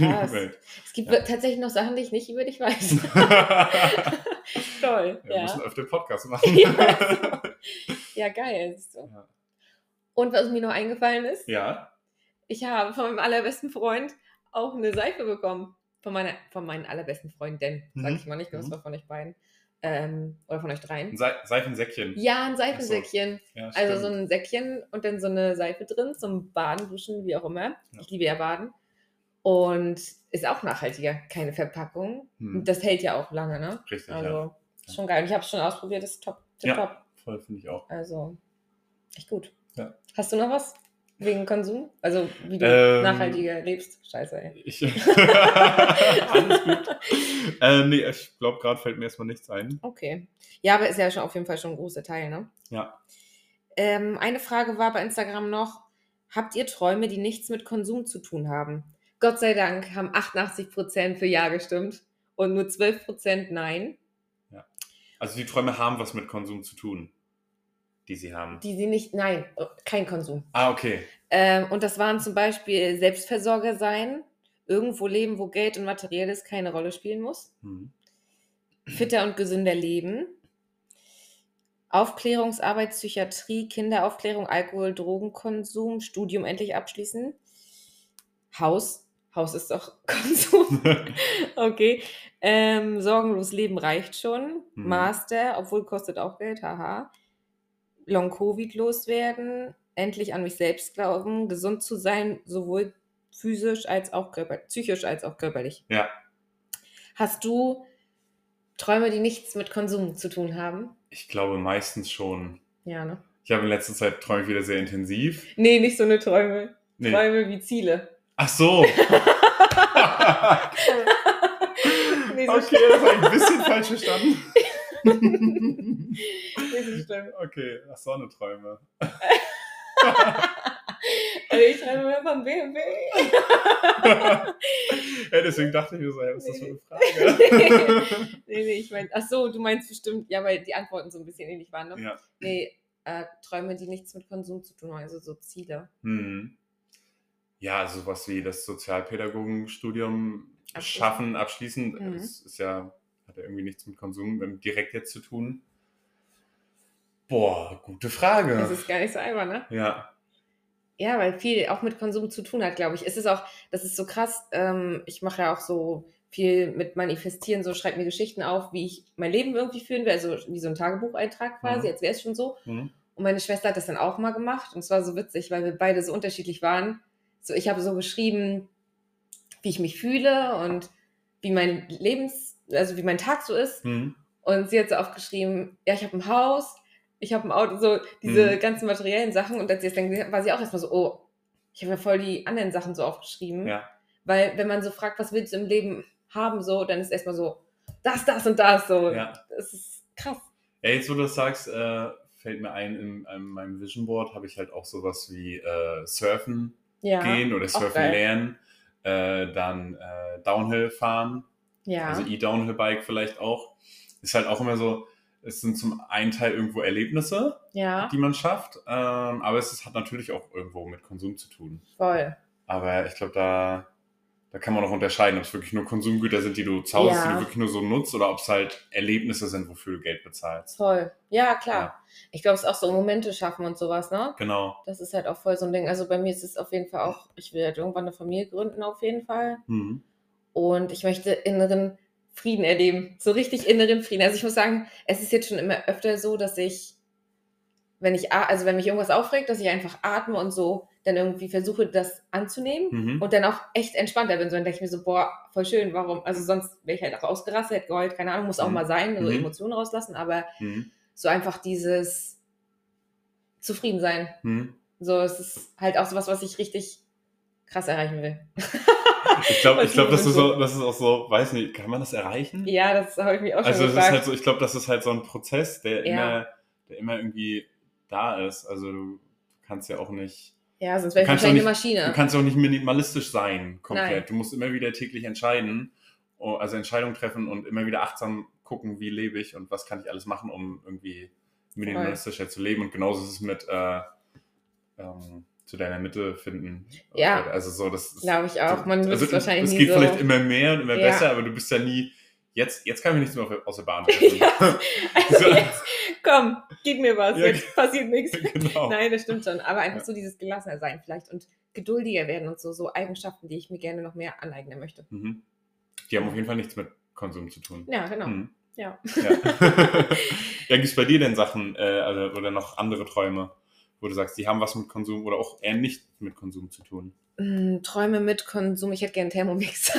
gibt Ja. tatsächlich noch Sachen, die ich nicht über dich weiß. Toll. Wir Ja. müssen öfter Podcast machen. Ja, Ja, geil. siehst du. Ja. Und was mir noch eingefallen ist, ja. ich habe von meinem allerbesten Freund auch eine Seife bekommen. Von, meiner, von meinen allerbesten Freundinnen, sag Mhm. ich mal nicht, das Mhm. war von euch beiden. Ähm, oder von euch dreien. Ein Se Seifensäckchen. Ja, ein Seifensäckchen. Ja, Also so ein Säckchen und dann so eine Seife drin zum Baden, Duschen, wie auch immer. Ja. Ich liebe ja Baden. Und ist auch nachhaltiger, keine Verpackung. Hm. Das hält ja auch lange, ne? Richtig, ja. Also, ist schon geil. Und ich habe es schon ausprobiert, ist top. Tip Ja. top. Voll finde ich auch. Also, echt gut. Ja. Hast du noch was wegen Konsum? Also, wie du Ähm, nachhaltiger lebst? Scheiße, ey. Ich Alles gut. Äh, nee, ich glaube, gerade fällt mir erstmal nichts ein. Okay. Ja, aber ist ja schon auf jeden Fall schon ein großer Teil, ne? Ja. Ähm, eine Frage war bei Instagram noch: Habt ihr Träume, die nichts mit Konsum zu tun haben? Gott sei Dank haben 88% für Ja gestimmt und nur 12% Nein, Also die Träume haben was mit Konsum zu tun, die sie haben. die sie nicht, nein, äh, kein Konsum. Ah, okay. Ähm, und das waren zum Beispiel Selbstversorger sein, irgendwo leben, wo Geld und Materielles keine Rolle spielen muss, Hm. fitter und gesünder leben, Aufklärungsarbeit, Psychiatrie, Kinderaufklärung, Alkohol, Drogenkonsum, Studium endlich abschließen, Haus, Haus ist doch Konsum, okay, ähm, sorgenlos leben reicht schon, Mhm. Master, obwohl kostet auch Geld, haha, Long-Covid loswerden, endlich an mich selbst glauben, gesund zu sein, sowohl physisch als auch körperlich, psychisch als auch körperlich. ja. Hast du Träume, die nichts mit Konsum zu tun haben? Ich glaube meistens schon. Ja, ne? Ich habe in letzter Zeit träume wieder sehr intensiv. Nee, nicht so eine Träume. Nee. Träume wie Ziele. Ach so. Nee, so okay, das habe ich ein bisschen falsch verstanden. Schlimm. okay, ach Sonneträume. Also ich träume mehr vom BMW. ja, deswegen dachte ich mir so, ja, was ist das für eine Frage? nee, nee, ich meine, ach so, du meinst bestimmt, ja, weil die Antworten so ein bisschen ähnlich waren, ne? ja. Nee, äh, Träume, die nichts mit Konsum zu tun haben, also so Ziele. Hm. Ja, sowas wie das Sozialpädagogenstudium Abschließen. schaffen, abschließen, Mhm. das ist ja, ja irgendwie nichts mit Konsum direkt jetzt zu tun. Boah, gute Frage. Das ist gar nicht so einfach, ne? ja. Ja, weil viel auch mit Konsum zu tun hat, glaube ich. Es ist auch, das ist so krass. Ähm, ich mache ja auch so viel mit Manifestieren, so schreibe mir Geschichten auf, wie ich mein Leben irgendwie führen will, also wie so ein Tagebucheintrag quasi, Mhm. als wäre es schon so. Hm. Und meine Schwester hat das dann auch mal gemacht und es war so witzig, weil wir beide so unterschiedlich waren. So, ich habe so geschrieben, wie ich mich fühle und wie mein Lebens, also wie mein Tag so ist. Hm. Und sie hat so aufgeschrieben, ja, ich habe ein Haus, ich habe ein Auto, so diese Mhm. ganzen materiellen Sachen. Und als sie es dann war sie auch erstmal so, oh, ich habe ja voll die anderen Sachen so aufgeschrieben. Ja. Weil wenn man so fragt, was willst du im Leben haben, so, dann ist erstmal so, das, das und das, so. Ja. Das ist krass. Ja, jetzt wo du das sagst, äh, fällt mir ein, in, in meinem Vision Board habe ich halt auch sowas wie äh, Surfen Ja. gehen oder Surfen lernen, äh, dann äh, Downhill fahren, Ja. also E-Downhill-Bike vielleicht auch. Ist halt auch immer so, es sind zum einen Teil irgendwo Erlebnisse, ja, die man schafft, ähm, aber es ist, hat natürlich auch irgendwo mit Konsum zu tun. voll. Aber ich glaube, da, da kann man auch unterscheiden, ob es wirklich nur Konsumgüter sind, die du zahlst, Ja. die du wirklich nur so nutzt, oder ob es halt Erlebnisse sind, wofür du Geld bezahlst. Voll. Ja, klar. Ja. Ich glaube, es ist auch so Momente schaffen und sowas, ne? Genau. Das ist halt auch voll so ein Ding. Also bei mir ist es auf jeden Fall auch, ich will halt irgendwann eine Familie gründen, auf jeden Fall. Mhm. Und ich möchte inneren Frieden erleben. So richtig inneren Frieden. Also ich muss sagen, es ist jetzt schon immer öfter so, dass ich, wenn ich, also wenn mich irgendwas aufregt, dass ich einfach atme und so dann irgendwie versuche, das anzunehmen Mhm. und dann auch echt entspannter bin. So dann denke ich mir so, boah, voll schön, warum? Also sonst wäre ich halt auch ausgerastet, hätte geheult, keine Ahnung, muss auch Mhm. mal sein, so Mhm. Emotionen rauslassen, aber Mhm. so einfach dieses zufrieden sein. Mhm. So, es ist halt auch sowas, was ich richtig krass erreichen will. Ich glaube, ich glaub, das, ist so, das ist auch so, weiß nicht, kann man das erreichen? Ja, das habe ich mich auch also schon es ist gefragt. halt so, ich glaube, das ist halt so ein Prozess, der Ja. immer, der immer irgendwie da ist. Also du kannst ja auch nicht. Ja, sonst Du wäre ich wahrscheinlich eine du Maschine. kannst auch nicht minimalistisch sein, komplett. Nein. Du musst immer wieder täglich entscheiden, oh, also Entscheidungen treffen und immer wieder achtsam gucken, wie lebe ich und was kann ich alles machen, um irgendwie minimalistischer zu leben. Und genauso ist es mit äh, ähm, zu deiner Mitte finden. Ja. Also so, das Glaube ich auch. Man also, es wahrscheinlich es geht so. vielleicht immer mehr und immer Ja. besser, aber du bist ja nie. Jetzt, jetzt kann ich nichts mehr aus der Bahn werfen. Also So. jetzt, komm, gib mir was, Ja, jetzt passiert nichts. genau. Nein, das stimmt schon. Aber einfach Ja. so dieses gelassener sein vielleicht und geduldiger werden und so, so Eigenschaften, die ich mir gerne noch mehr aneignen möchte. Mhm. Die haben auf jeden Fall nichts mit Konsum zu tun. Ja, genau. Mhm. Ja. Ja. ja, gibt es bei dir denn Sachen äh, also, oder noch andere Träume, wo du sagst, die haben was mit Konsum oder auch eher nicht mit Konsum zu tun? Hm, Träume mit Konsum, ich hätte gerne Thermomix.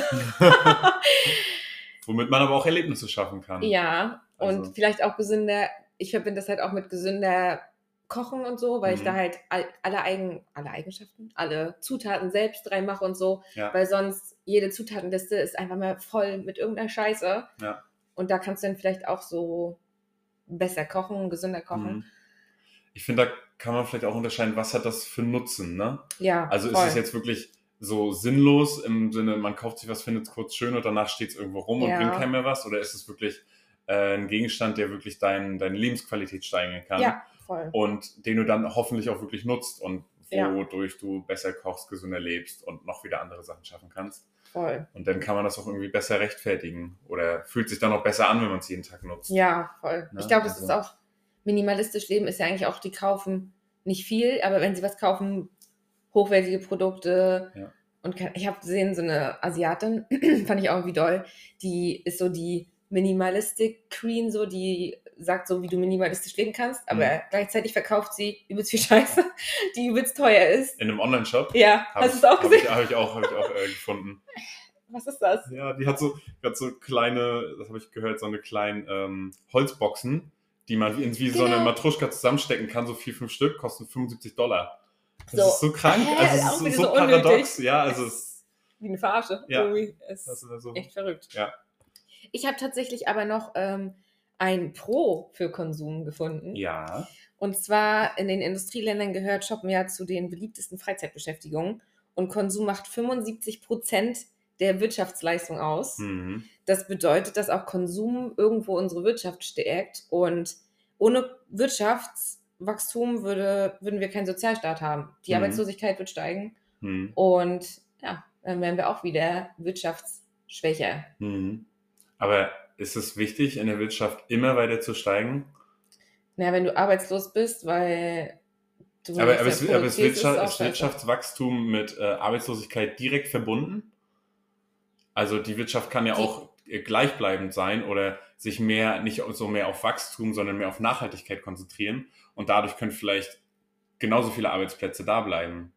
Womit man aber auch Erlebnisse schaffen kann. ja, und Also- vielleicht auch gesünder, ich verbinde das halt auch mit gesünder Kochen und so, weil ich Mhm. da halt all, alle, Eigen, alle Eigenschaften, alle Zutaten selbst reinmache und so, Ja. weil sonst jede Zutatenliste ist einfach mal voll mit irgendeiner Scheiße. Ja. Und da kannst du dann vielleicht auch so besser kochen, gesünder kochen. Mhm. Ich finde, da kann man vielleicht auch unterscheiden, was hat das für Nutzen, ne? Ja, Also voll. ist es jetzt wirklich so sinnlos im Sinne, man kauft sich was, findet es kurz schön und danach steht es irgendwo rum Ja. und bringt keinem mehr was? Oder ist es wirklich äh, ein Gegenstand, der wirklich dein, deine Lebensqualität steigern kann? Ja, voll. Und den du dann hoffentlich auch wirklich nutzt und Ja. wodurch du besser kochst, gesünder lebst und noch wieder andere Sachen schaffen kannst. Voll. Und dann kann man das auch irgendwie besser rechtfertigen oder fühlt sich dann auch besser an, wenn man es jeden Tag nutzt. Ja, voll. Ne? Ich glaube, das Also- ist auch minimalistisch leben ist ja eigentlich auch, die kaufen nicht viel, aber wenn sie was kaufen, hochwertige Produkte. Ja. Und kann, ich habe gesehen, so eine Asiatin, fand ich auch irgendwie doll, die ist so die Minimalistic Queen, so die sagt so, wie du minimalistisch leben kannst, aber Mhm. gleichzeitig verkauft sie übelst viel Scheiße, die übelst teuer ist. In einem Online-Shop. Ja, Hab hast du es auch hab gesehen? Ich, habe ich auch, hab ich auch äh, gefunden. Was ist das? Ja, die hat so, die hat so kleine, das habe ich gehört, so eine kleinen ähm, Holzboxen, die man wie, in- wie so eine Genau. Matruschka zusammenstecken kann, so vier, fünf Stück, kosten 75 Dollar. Das So. ist so krank, Hä? also es ist so, so paradox. Ja, also es ist, Wie eine Verarsche. Ja. Irgendwie. Es das ist so, echt verrückt. Ja. Ich habe tatsächlich aber noch ähm, ein Pro für Konsum gefunden. ja. Und zwar in den Industrieländern gehört Shoppen ja zu den beliebtesten Freizeitbeschäftigungen. Und Konsum macht 75 Prozent der Wirtschaftsleistung aus. Mhm. Das bedeutet, dass auch Konsum irgendwo unsere Wirtschaft stärkt. Und ohne Wirtschaftswachstum würde, würden wir keinen Sozialstaat haben. Die Mhm. Arbeitslosigkeit wird steigen. Mhm. Und ja, dann wären wir auch wieder wirtschaftsschwächer. Mhm. Aber ist es wichtig, in der Wirtschaft immer weiter zu steigen? Na, wenn du arbeitslos bist, weil du Aber, aber, es, aber ist, Wirtschaft, ist. Wirtschaftswachstum mit äh, Arbeitslosigkeit direkt verbunden? Also die Wirtschaft kann ja Die- auch gleichbleibend sein oder sich mehr, nicht so mehr auf Wachstum, sondern mehr auf Nachhaltigkeit konzentrieren. Und dadurch können vielleicht genauso viele Arbeitsplätze da bleiben.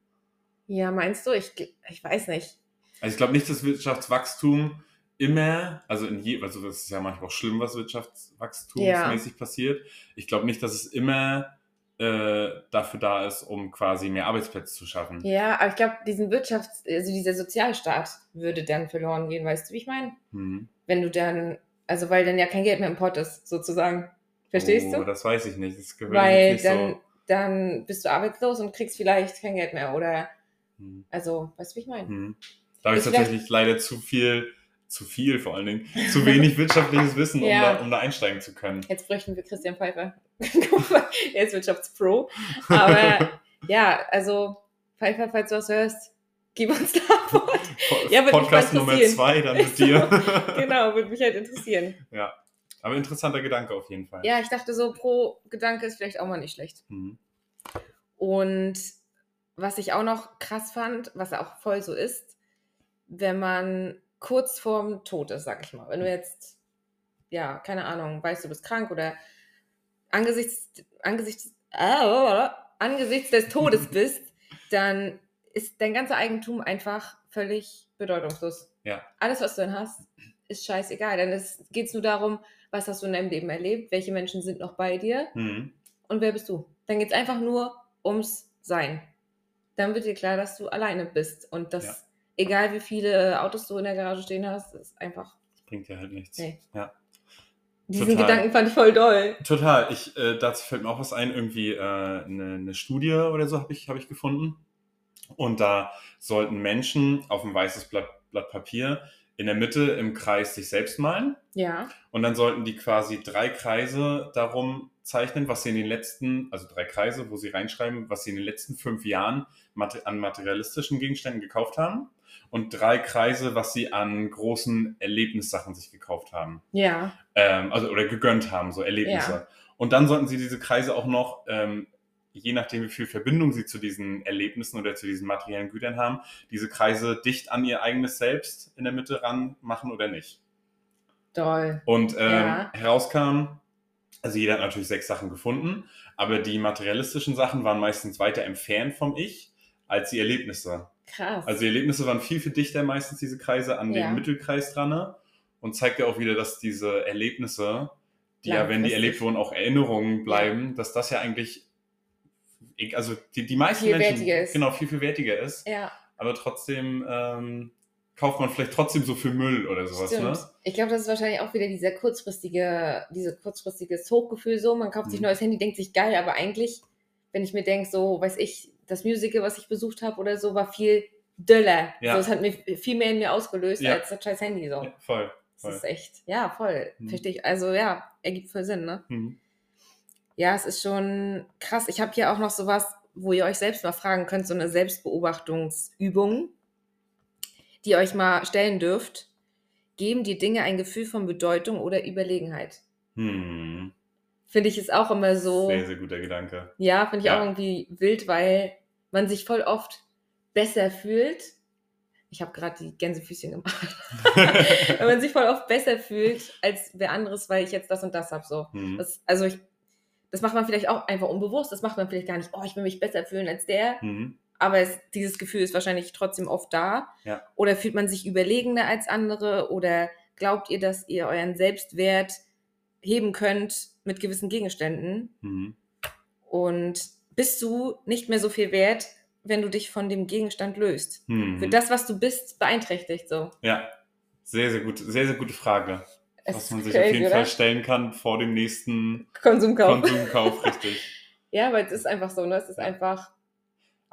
Ja, meinst du? Ich, ich weiß nicht. Also ich glaube nicht, dass Wirtschaftswachstum immer, also in je, also das ist ja manchmal auch schlimm, was wirtschaftswachstumsmäßig passiert. Ich glaube nicht, dass es immer äh, dafür da ist, um quasi mehr Arbeitsplätze zu schaffen. Ja, aber ich glaube, diesen Wirtschafts-, also dieser Sozialstaat würde dann verloren gehen, weißt du, wie ich meine? Mhm. Wenn du dann, also weil dann ja kein Geld mehr im Pott ist, sozusagen. Verstehst oh, du? Das weiß ich nicht. Das Weil nicht dann, so. dann bist du arbeitslos und kriegst vielleicht kein Geld mehr. Oder, Hm. also, weißt du, wie ich meine? Hm. Da habe ich tatsächlich leider zu viel, zu viel vor allen Dingen, zu wenig wirtschaftliches Wissen, um, Ja. da, um da einsteigen zu können. Jetzt bräuchten wir Christian Pfeiffer. Er ist Wirtschaftspro. Aber ja, also, Pfeiffer, falls du was hörst, gib uns da Ja, Podcast Nummer zwei dann mit dir. genau, würde mich halt interessieren. ja. Aber interessanter Gedanke auf jeden Fall. Ja, ich dachte so, pro Gedanke ist vielleicht auch mal nicht schlecht. Hm. Und was ich auch noch krass fand, was auch voll so ist, wenn man kurz vorm Tod ist, sag ich mal. Wenn du jetzt, ja, keine Ahnung, weißt du, bist krank oder angesichts, angesichts, äh, angesichts des Todes bist, dann ist dein ganzer Eigentum einfach völlig bedeutungslos. Ja. Alles, was du dann hast, ist scheißegal. Denn es geht nur darum, was hast du in deinem Leben erlebt, welche Menschen sind noch bei dir Hm. und wer bist du? Dann geht es einfach nur ums Sein. Dann wird dir klar, dass du alleine bist und dass, Ja. egal wie viele Autos du in der Garage stehen hast, ist einfach. Das bringt ja halt nichts. Nee. Ja. Diesen Total. Gedanken fand ich voll doll. Total. Ich, äh, dazu fällt mir auch was ein, irgendwie äh, eine, eine Studie oder so habe ich, hab ich gefunden. Und da sollten Menschen auf ein weißes Blatt, Blatt Papier in der Mitte im Kreis sich selbst malen. Ja. Und dann sollten die quasi drei Kreise darum zeichnen, was sie in den letzten, also drei Kreise, wo sie reinschreiben, was sie in den letzten fünf Jahren an materialistischen Gegenständen gekauft haben. Und drei Kreise, was sie an großen Erlebnissachen sich gekauft haben Ja. ähm, also oder gegönnt haben, so Erlebnisse. Ja. Und dann sollten sie diese Kreise auch noch, ähm, je nachdem wie viel Verbindung sie zu diesen Erlebnissen oder zu diesen materiellen Gütern haben, diese Kreise dicht an ihr eigenes Selbst in der Mitte ran machen oder nicht. Doll. Und ähm, Ja. herauskam, also jeder hat natürlich sechs Sachen gefunden, aber die materialistischen Sachen waren meistens weiter entfernt vom Ich als die Erlebnisse. Krass. Also die Erlebnisse waren viel, viel dichter meistens, diese Kreise, an Ja. den Mittelkreis dran. ne? Und zeigt ja auch wieder, dass diese Erlebnisse, die ja, wenn die erlebt wurden, auch Erinnerungen bleiben, dass das ja eigentlich, also die, die meisten Viel Menschen, ist. genau, viel, viel wertiger ist. ja, Aber trotzdem ähm, kauft man vielleicht trotzdem so viel Müll oder sowas, stimmt. ne? Ich glaube, das ist wahrscheinlich auch wieder dieser kurzfristige, diese kurzfriges Hochgefühl so. Man kauft sich Mhm. ein neues Handy, denkt sich geil, aber eigentlich, wenn ich mir denke, so, weiß ich, das Musical, was ich besucht habe oder so, war viel döller. Ja. So, es hat mir viel mehr in mir ausgelöst Ja. als das scheiß Handy so. Ja, voll. Das voll. ist echt, ja, voll. Mhm. Verstehe ich. Also ja, ergibt voll Sinn, ne? Mhm. Ja, es ist schon krass. Ich habe hier auch noch sowas, wo ihr euch selbst mal fragen könnt, so eine Selbstbeobachtungsübung, die ihr euch mal stellen dürft. Geben die Dinge ein Gefühl von Bedeutung oder Überlegenheit? Hm. Finde ich ist auch immer so. Sehr, sehr guter Gedanke. Ja, finde ich Ja. auch irgendwie wild, weil man sich voll oft besser fühlt. Ich habe gerade die Gänsefüßchen gemacht. Wenn man sich voll oft besser fühlt als wer anderes, weil ich jetzt das und das habe. So. Hm. Das, also ich, das macht man vielleicht auch einfach unbewusst. Das macht man vielleicht gar nicht, oh, ich will mich besser fühlen als der. Hm. Aber es, dieses Gefühl ist wahrscheinlich trotzdem oft da. Ja. Oder fühlt man sich überlegener als andere? Oder glaubt ihr, dass ihr euren Selbstwert heben könnt mit gewissen Gegenständen? Hm. Und bist du nicht mehr so viel wert, wenn du dich von dem Gegenstand löst? Hm. Für das, was du bist, beeinträchtigt so. Ja, sehr, sehr gut, sehr, sehr gute Frage. Es was man sich crazy, auf jeden oder? Fall stellen kann vor dem nächsten Konsumkauf. Konsumkauf, richtig. Ja, aber es ist einfach so, ne? Es ist einfach,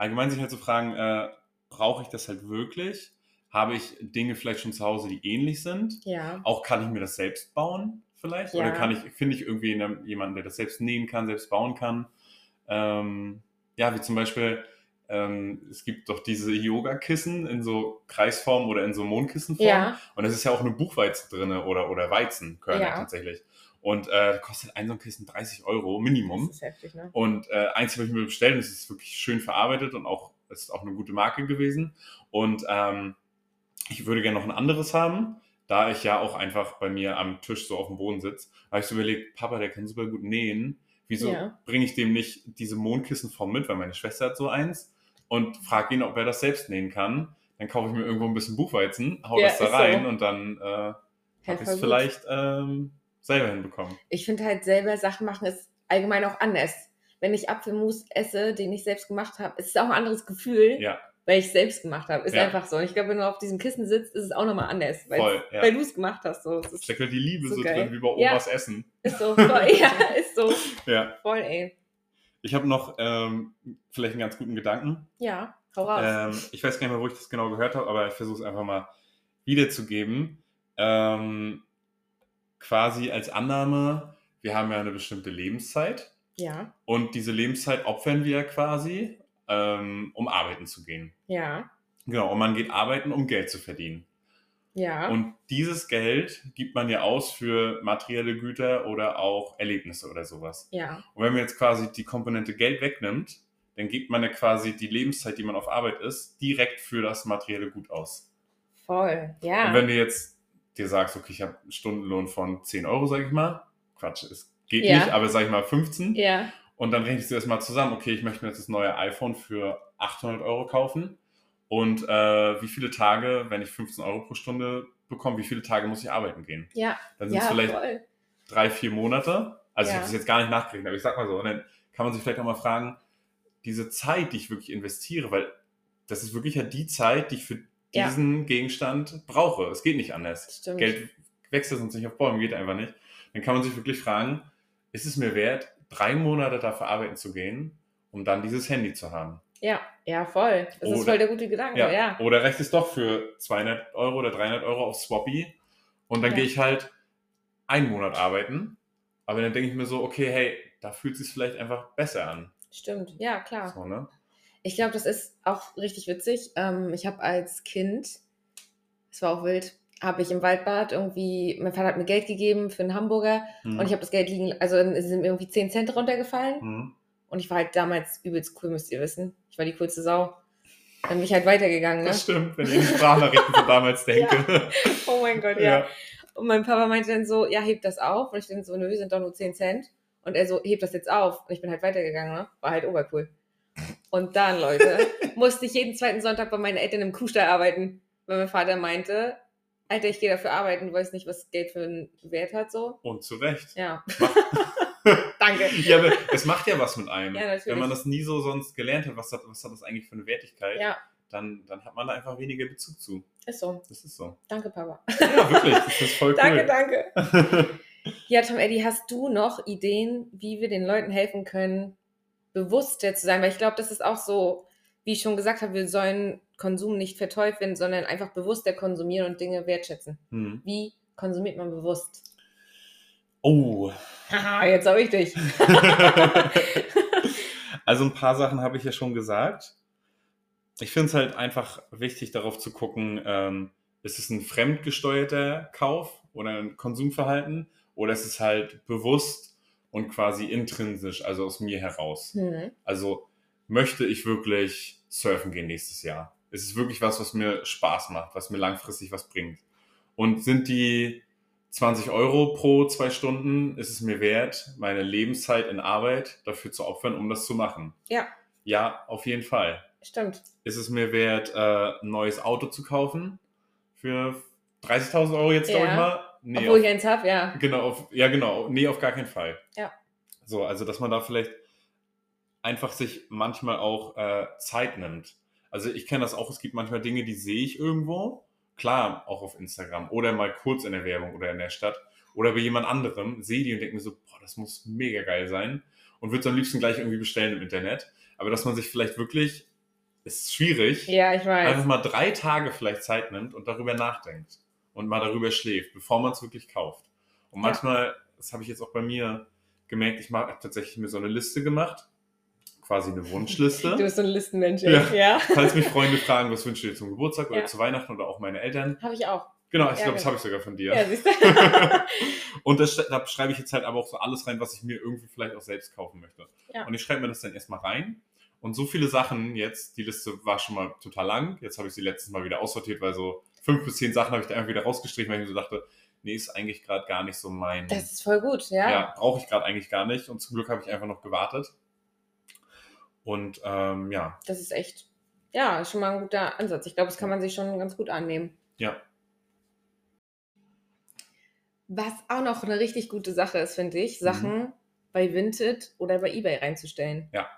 Allgemein sich halt zu fragen, äh, brauche ich das halt wirklich? Habe ich Dinge vielleicht schon zu Hause, die ähnlich sind? ja. Auch kann ich mir das selbst bauen vielleicht? Ja. Oder kann ich, finde ich irgendwie jemanden, der das selbst nähen kann, selbst bauen kann? Ähm, ja, wie zum Beispiel, ähm, es gibt doch diese Yoga-Kissen in so Kreisform oder in so Mondkissenform. Ja. Und es ist ja auch eine Buchweizen drin oder, oder Weizenkörner Ja. tatsächlich. Und äh, kostet ein so ein Kissen 30 Euro Minimum. Das ist heftig, ne? Und äh, eins habe ich mir bestellt und es ist wirklich schön verarbeitet und auch es ist auch eine gute Marke gewesen. Und ähm, ich würde gerne noch ein anderes haben, da ich ja auch einfach bei mir am Tisch so auf dem Boden sitze. habe ich so überlegt, Papa, der kann super gut nähen. Wieso Ja. bringe ich dem nicht diese Mondkissenform mit, weil meine Schwester hat so eins und frage ihn, ob er das selbst nähen kann. Dann kaufe ich mir irgendwo ein bisschen Buchweizen, hau Ja, das da ist so. rein und dann äh, Ja, habe ich es vielleicht ähm, selber hinbekommen. Ich finde halt selber Sachen machen ist allgemein auch anders. Wenn ich Apfelmus esse, den ich selbst gemacht habe, ist es auch ein anderes Gefühl, Ja, weil ich es selbst gemacht habe. Ist Ja. einfach so. Und ich glaube, wenn du auf diesem Kissen sitzt, ist es auch nochmal anders, weil, Voll, ja. weil du es gemacht hast. So. Es ist, steckt halt die Liebe So so, drin wie bei Ja. Omas Essen. ist so voll, ja, ist so Ja. voll, ey. Ich habe noch ähm, vielleicht einen ganz guten Gedanken. Ja, hau raus. Ähm, ich weiß gar nicht mehr, wo ich das genau gehört habe, aber ich versuche es einfach mal wiederzugeben. Ähm, quasi als Annahme, wir haben ja eine bestimmte Lebenszeit ja, und diese Lebenszeit opfern wir quasi, ähm, um arbeiten zu gehen. ja, Genau, und man geht arbeiten, um Geld zu verdienen. Ja. Und dieses Geld gibt man ja aus für materielle Güter oder auch Erlebnisse oder sowas. ja, Und wenn man jetzt quasi die Komponente Geld wegnimmt, dann gibt man ja quasi die Lebenszeit, die man auf Arbeit ist, direkt für das materielle Gut aus. voll. Ja. Und wenn du jetzt dir sagst, okay, ich habe einen Stundenlohn von 10 Euro, sag ich mal, Quatsch, es geht Ja. nicht, aber sag ich mal 15, ja, und dann rechnest du das mal zusammen, okay, ich möchte mir jetzt das neue iPhone für 800 Euro kaufen und äh, wie viele Tage, wenn ich 15 Euro pro Stunde bekomme, wie viele Tage muss ich arbeiten gehen? ja, Dann sind ja, es vielleicht voll. drei, vier Monate. Also ich Ja. habe das jetzt gar nicht nachgerechnet, aber ich sag mal so. Und dann kann man sich vielleicht auch mal fragen, diese Zeit, die ich wirklich investiere, weil das ist wirklich ja die Zeit, die ich für Ja. diesen Gegenstand brauche. Es geht nicht anders. Stimmt. Geld wächst sonst nicht auf Bäumen, geht einfach nicht. dann kann man sich wirklich fragen, ist es mir wert, drei Monate dafür arbeiten zu gehen, um dann dieses Handy zu haben? Ja, ja, voll. Das ist Oder- voll der gute Gedanke, ja. Ja. Oder reicht es doch für 200 Euro oder 300 Euro auf Swappy und dann Ja. gehe ich halt einen Monat arbeiten, aber dann denke ich mir so, okay, hey, da fühlt es sich vielleicht einfach besser an. Stimmt, ja, klar. So, ne? Ich glaube, das ist auch richtig witzig. Ähm, ich habe als Kind, es war auch wild, habe ich im Waldbad irgendwie, mein Vater hat mir Geld gegeben für einen Hamburger Mhm. und ich habe das Geld liegen, also sind mir irgendwie 10 Cent runtergefallen Mhm. Und ich war halt damals übelst cool, müsst ihr wissen. Ich war die coolste Sau. Dann bin ich halt weitergegangen, ne? Das stimmt, wenn ich an die Sprachnachrichten von damals denke. Oh mein Gott, ja. Und mein Papa meinte dann so, ja, heb das auf. Und ich dann so, nö, sind doch nur 10 Cent. Und er so, heb das jetzt auf. Und ich bin halt weitergegangen, ne? War halt obercool. Und dann, Leute, musste ich jeden zweiten Sonntag bei meinen Eltern im Kuhstall arbeiten. Weil mein Vater meinte, Alter, ich gehe dafür arbeiten, du weißt nicht, was Geld für einen Wert hat, so. Und zu Recht. Ja. Danke. Ja, aber es macht ja was mit einem. Ja. Wenn man das nie so sonst gelernt hat, was hat, was hat das eigentlich für eine Wertigkeit, Ja, dann, dann hat man da einfach weniger Bezug zu. ist so. Das ist so. Danke, Papa. Ja, wirklich, das ist voll cool. Danke, danke. Ja, Tom Eddie, hast du noch Ideen, wie wir den Leuten helfen können, bewusster zu sein? Weil ich glaube, das ist auch so, wie ich schon gesagt habe, wir sollen Konsum nicht verteufeln, sondern einfach bewusster konsumieren und Dinge wertschätzen. Hm. Wie konsumiert man bewusst? Oh. Haha, jetzt habe ich dich. also ein paar Sachen habe ich ja schon gesagt. Ich finde es halt einfach wichtig, darauf zu gucken, ähm, ist es ein fremdgesteuerter Kauf oder ein Konsumverhalten oder ist es halt bewusst und quasi intrinsisch, also aus mir heraus. Hm. Also möchte ich wirklich surfen gehen nächstes Jahr? Ist es wirklich was, was mir Spaß macht, was mir langfristig was bringt? Und sind die 20 Euro pro zwei Stunden, ist es mir wert, meine Lebenszeit in Arbeit dafür zu opfern, um das zu machen? Ja, Ja, auf jeden Fall. stimmt. Ist es mir wert, äh, ein neues Auto zu kaufen? Für 30.000 Euro jetzt, glaube Ja. ich mal? Nee, Obwohl auf- ich eins habe, ja. Genau, auf, ja genau. Nee, auf gar keinen Fall. Ja. So, also dass man da vielleicht einfach sich manchmal auch äh, Zeit nimmt. Also ich kenne das auch, es gibt manchmal Dinge, die sehe ich irgendwo, klar, auch auf Instagram oder mal kurz in der Werbung oder in der Stadt oder bei jemand anderem, sehe die und denke mir so, boah, das muss mega geil sein und würde es am liebsten gleich irgendwie bestellen im Internet. Aber dass man sich vielleicht wirklich, ist schwierig, Ja, ich einfach weiß. mal drei Tage vielleicht Zeit nimmt und darüber nachdenkt und mal darüber schläft, bevor man es wirklich kauft. Und Ja. manchmal, das habe ich jetzt auch bei mir gemerkt, ich habe tatsächlich mir so eine Liste gemacht, quasi eine Wunschliste. Du bist so ein Listenmensch, Ja. ja. Falls mich Freunde fragen, was wünschst du dir zum Geburtstag oder Ja. zu Weihnachten oder auch meine Eltern. Habe ich auch. Genau, ich glaube, das genau. habe ich sogar von dir. Ja, siehst du? und das, da schreibe ich jetzt halt aber auch so alles rein, was ich mir irgendwie vielleicht auch selbst kaufen möchte. Ja. Und ich schreibe mir das dann erstmal rein. Und so viele Sachen jetzt, die Liste war schon mal total lang. Jetzt habe ich sie letztes Mal wieder aussortiert, weil so fünf bis zehn Sachen habe ich da einfach wieder rausgestrichen, weil ich mir so dachte, nee, ist eigentlich gerade gar nicht so mein. Das ist voll gut, ja. ja, brauche ich gerade eigentlich gar nicht. Und zum Glück habe ich einfach noch gewartet. Und ähm, ja, Das ist echt, ja, ist schon mal ein guter Ansatz. Ich glaube, das kann man sich schon ganz gut annehmen. ja. Was auch noch eine richtig gute Sache ist, finde ich, Sachen bei Vinted oder bei Ebay reinzustellen. Ja.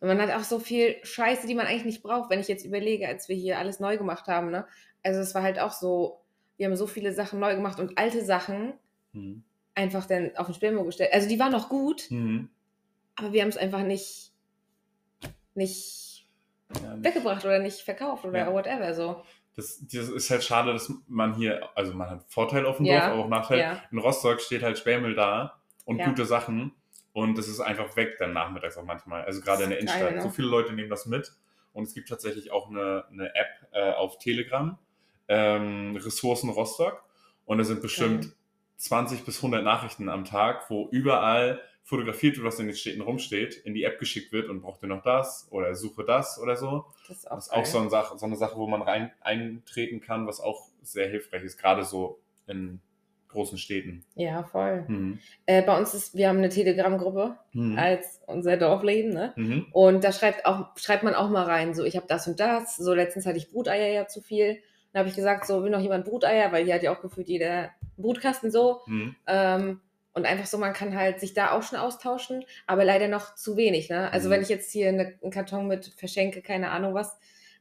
Und man hat auch so viel Scheiße, die man eigentlich nicht braucht, wenn ich jetzt überlege, als wir hier alles neu gemacht haben. Ne? Also es war halt auch so, wir haben so viele Sachen neu gemacht und alte Sachen Mhm. einfach dann auf den Sperrmüll gestellt. Also die waren noch gut, Mhm. aber wir haben es einfach nicht, nicht Ja, nicht- weggebracht oder nicht verkauft oder Ja. whatever so. Das, das ist halt schade, dass man hier, also man hat Vorteil auf dem Ja, Dorf, aber auch Nachteil. ja. In Rostock steht halt Sperrmüll da und gute Sachen und das ist einfach weg dann nachmittags auch manchmal. Also gerade in der Innenstadt. geil, ne? So viele Leute nehmen das mit und es gibt tatsächlich auch eine, eine App äh, auf Telegram, ähm, Ressourcen Rostock und da sind bestimmt Geil. 20 bis 100 Nachrichten am Tag, wo überall fotografiert wird, was in den Städten rumsteht, in die App geschickt wird und braucht ihr noch das oder suche das oder so. Das ist auch, Das ist auch so eine, Sache, so eine Sache, wo man rein eintreten kann, was auch sehr hilfreich ist, gerade so in großen Städten. Ja, voll. Mhm. Äh, bei uns ist, wir haben eine Telegram-Gruppe Mhm. als unser Dorfleben, ne? Mhm. Und da schreibt auch, schreibt man auch mal rein, so ich habe das und das. So letztens hatte ich Bruteier ja zu viel. Dann habe ich gesagt, so will noch jemand Bruteier, weil hier hat ja auch gefühlt jeder Brutkasten so. Mhm. Ähm, und einfach so, man kann halt sich da auch schon austauschen, aber leider noch zu wenig. Ne? Also Mhm. wenn ich jetzt hier eine, einen Karton mit Verschenke, keine Ahnung was,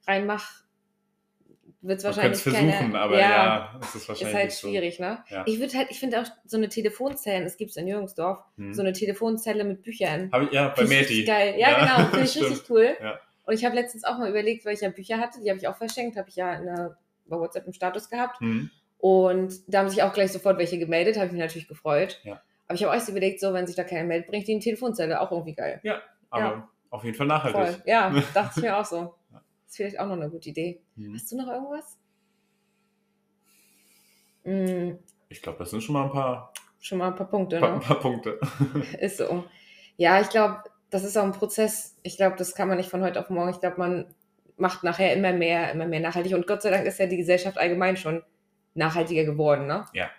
reinmache, wird es Man wahrscheinlich es versuchen, keine, aber ja, es ist ist wahrscheinlich halt nicht so. schwierig, ne? Ja. Ich würde halt, ich finde auch so eine Telefonzelle, das gibt es in Jürgensdorf, Hm. so eine Telefonzelle mit Büchern. Hab ich, ja, bei Meti. geil. Ja, genau, finde ich stimmt. richtig cool. Ja. Und ich habe letztens auch mal überlegt, weil ich ja Bücher hatte, die habe ich auch verschenkt, habe ich ja in der, bei WhatsApp im Status gehabt. Hm. Und da haben sich auch gleich sofort welche gemeldet, habe ich mich natürlich gefreut. Ja. Aber ich habe auch so überlegt, so, wenn sich da keiner meldet, bringe ich die in die Telefonzelle, auch irgendwie geil. Aber Ja. auf jeden Fall nachhaltig. Voll. Ja, dachte ich mir auch so. Ja. ist vielleicht auch noch eine gute Idee. Hm. Hast du noch irgendwas? Hm, Ich glaube, das sind schon mal ein paar, schon mal ein paar Punkte, paar, ein ne? paar Punkte. Ist so. Ja, ich glaube, das ist auch ein Prozess. Ich glaube, das kann man nicht von heute auf morgen. Ich glaube, man macht nachher immer mehr, immer mehr nachhaltig. Und Gott sei Dank ist ja die Gesellschaft allgemein schon nachhaltiger geworden, ne? Ja.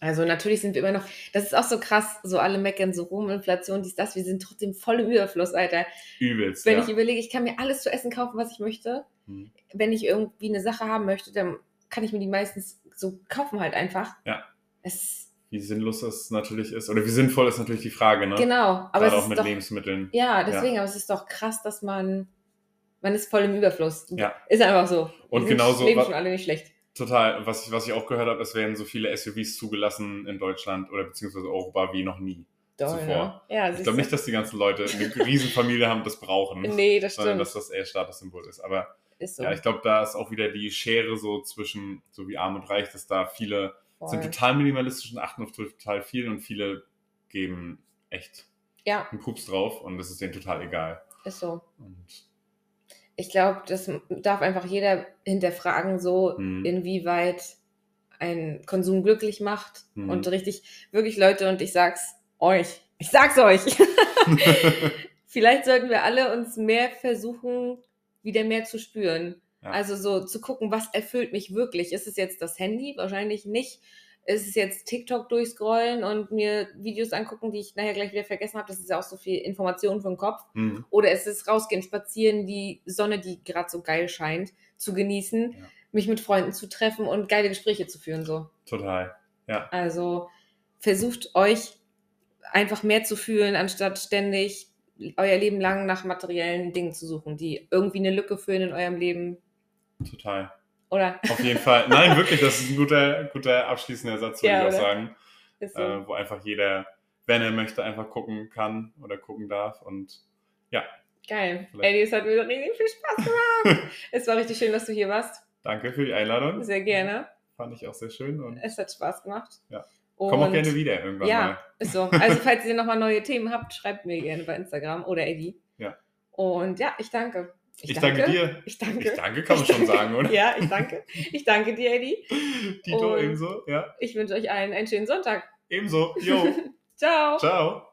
Also natürlich sind wir immer noch, das ist auch so krass, so alle meckern so rum, Inflation, dies, das, wir sind trotzdem voll im Überfluss, Alter. Übelst. Wenn ja. ich überlege, ich kann mir alles zu essen kaufen, was ich möchte. Hm. Wenn ich irgendwie eine Sache haben möchte, dann kann ich mir die meistens so kaufen halt einfach. Ja. Es, Wie sinnlos das natürlich ist. Oder wie sinnvoll ist natürlich die Frage, ne? genau, aber Gerade es auch ist mit doch, Lebensmitteln. ja, deswegen, aber es ist doch krass, dass man, man ist voll im Überfluss. Ja. Ist einfach so. Und genauso leben schon alle nicht schlecht. Total. Was ich, was ich auch gehört habe, es werden so viele SUVs zugelassen in Deutschland oder beziehungsweise Europa wie noch nie. Doll, zuvor. ne? Ja, Ich glaube nicht, dass die ganzen Leute eine Riesenfamilie haben, das brauchen. Nee, das Sondern stimmt. dass das eher Statussymbol ist. Aber ist so. ja, ich glaube, da ist auch wieder die Schere so zwischen so wie arm und reich, dass da viele sind Voll. total minimalistisch und achten auf total viel und viele geben echt Ja, einen Pups drauf und das ist denen total egal. ist so. Und Ich glaube, das darf einfach jeder hinterfragen, so Mhm. inwieweit ein Konsum glücklich macht. Mhm. Und richtig, wirklich Leute, und ich sag's euch, ich sag's euch. Vielleicht sollten wir alle uns mehr versuchen, wieder mehr zu spüren. Ja. Also so zu gucken, was erfüllt mich wirklich. Ist es jetzt das Handy? Wahrscheinlich nicht. Ist es jetzt TikTok durchscrollen und mir Videos angucken, die ich nachher gleich wieder vergessen habe? Das ist ja auch so viel Information für den Kopf. Mhm. Oder ist es rausgehen, spazieren, die Sonne, die gerade so geil scheint, zu genießen, Ja. mich mit Freunden zu treffen und geile Gespräche zu führen. So. Total. Ja. Also versucht euch einfach mehr zu fühlen, anstatt ständig euer Leben lang nach materiellen Dingen zu suchen, die irgendwie eine Lücke füllen in eurem Leben. Total. Oder? Auf jeden Fall. Nein, wirklich, das ist ein guter, guter abschließender Satz, würde Ja, ich auch sagen. Ist so. Äh, wo einfach jeder, wenn er möchte, einfach gucken kann oder gucken darf. Und Geil. vielleicht- Eddie, es hat mir richtig viel Spaß gemacht. es war richtig schön, dass du hier warst. danke für die Einladung. Sehr gerne. Fand ich auch sehr schön. Und Es hat Spaß gemacht. Ja. Und komm auch gerne wieder irgendwann Ja, mal. ist so. Also, falls ihr nochmal neue Themen habt, schreibt mir gerne bei Instagram oder Eddie. Ja. Und ja, ich danke. Ich, danke dir. Ich danke. Ich danke, kann man schon sagen, oder? Ja, ich danke. Ich danke dir, Eddie. Tito ebenso. Ja, Ich wünsche euch allen einen schönen Sonntag. ebenso. Jo. Ciao. Ciao.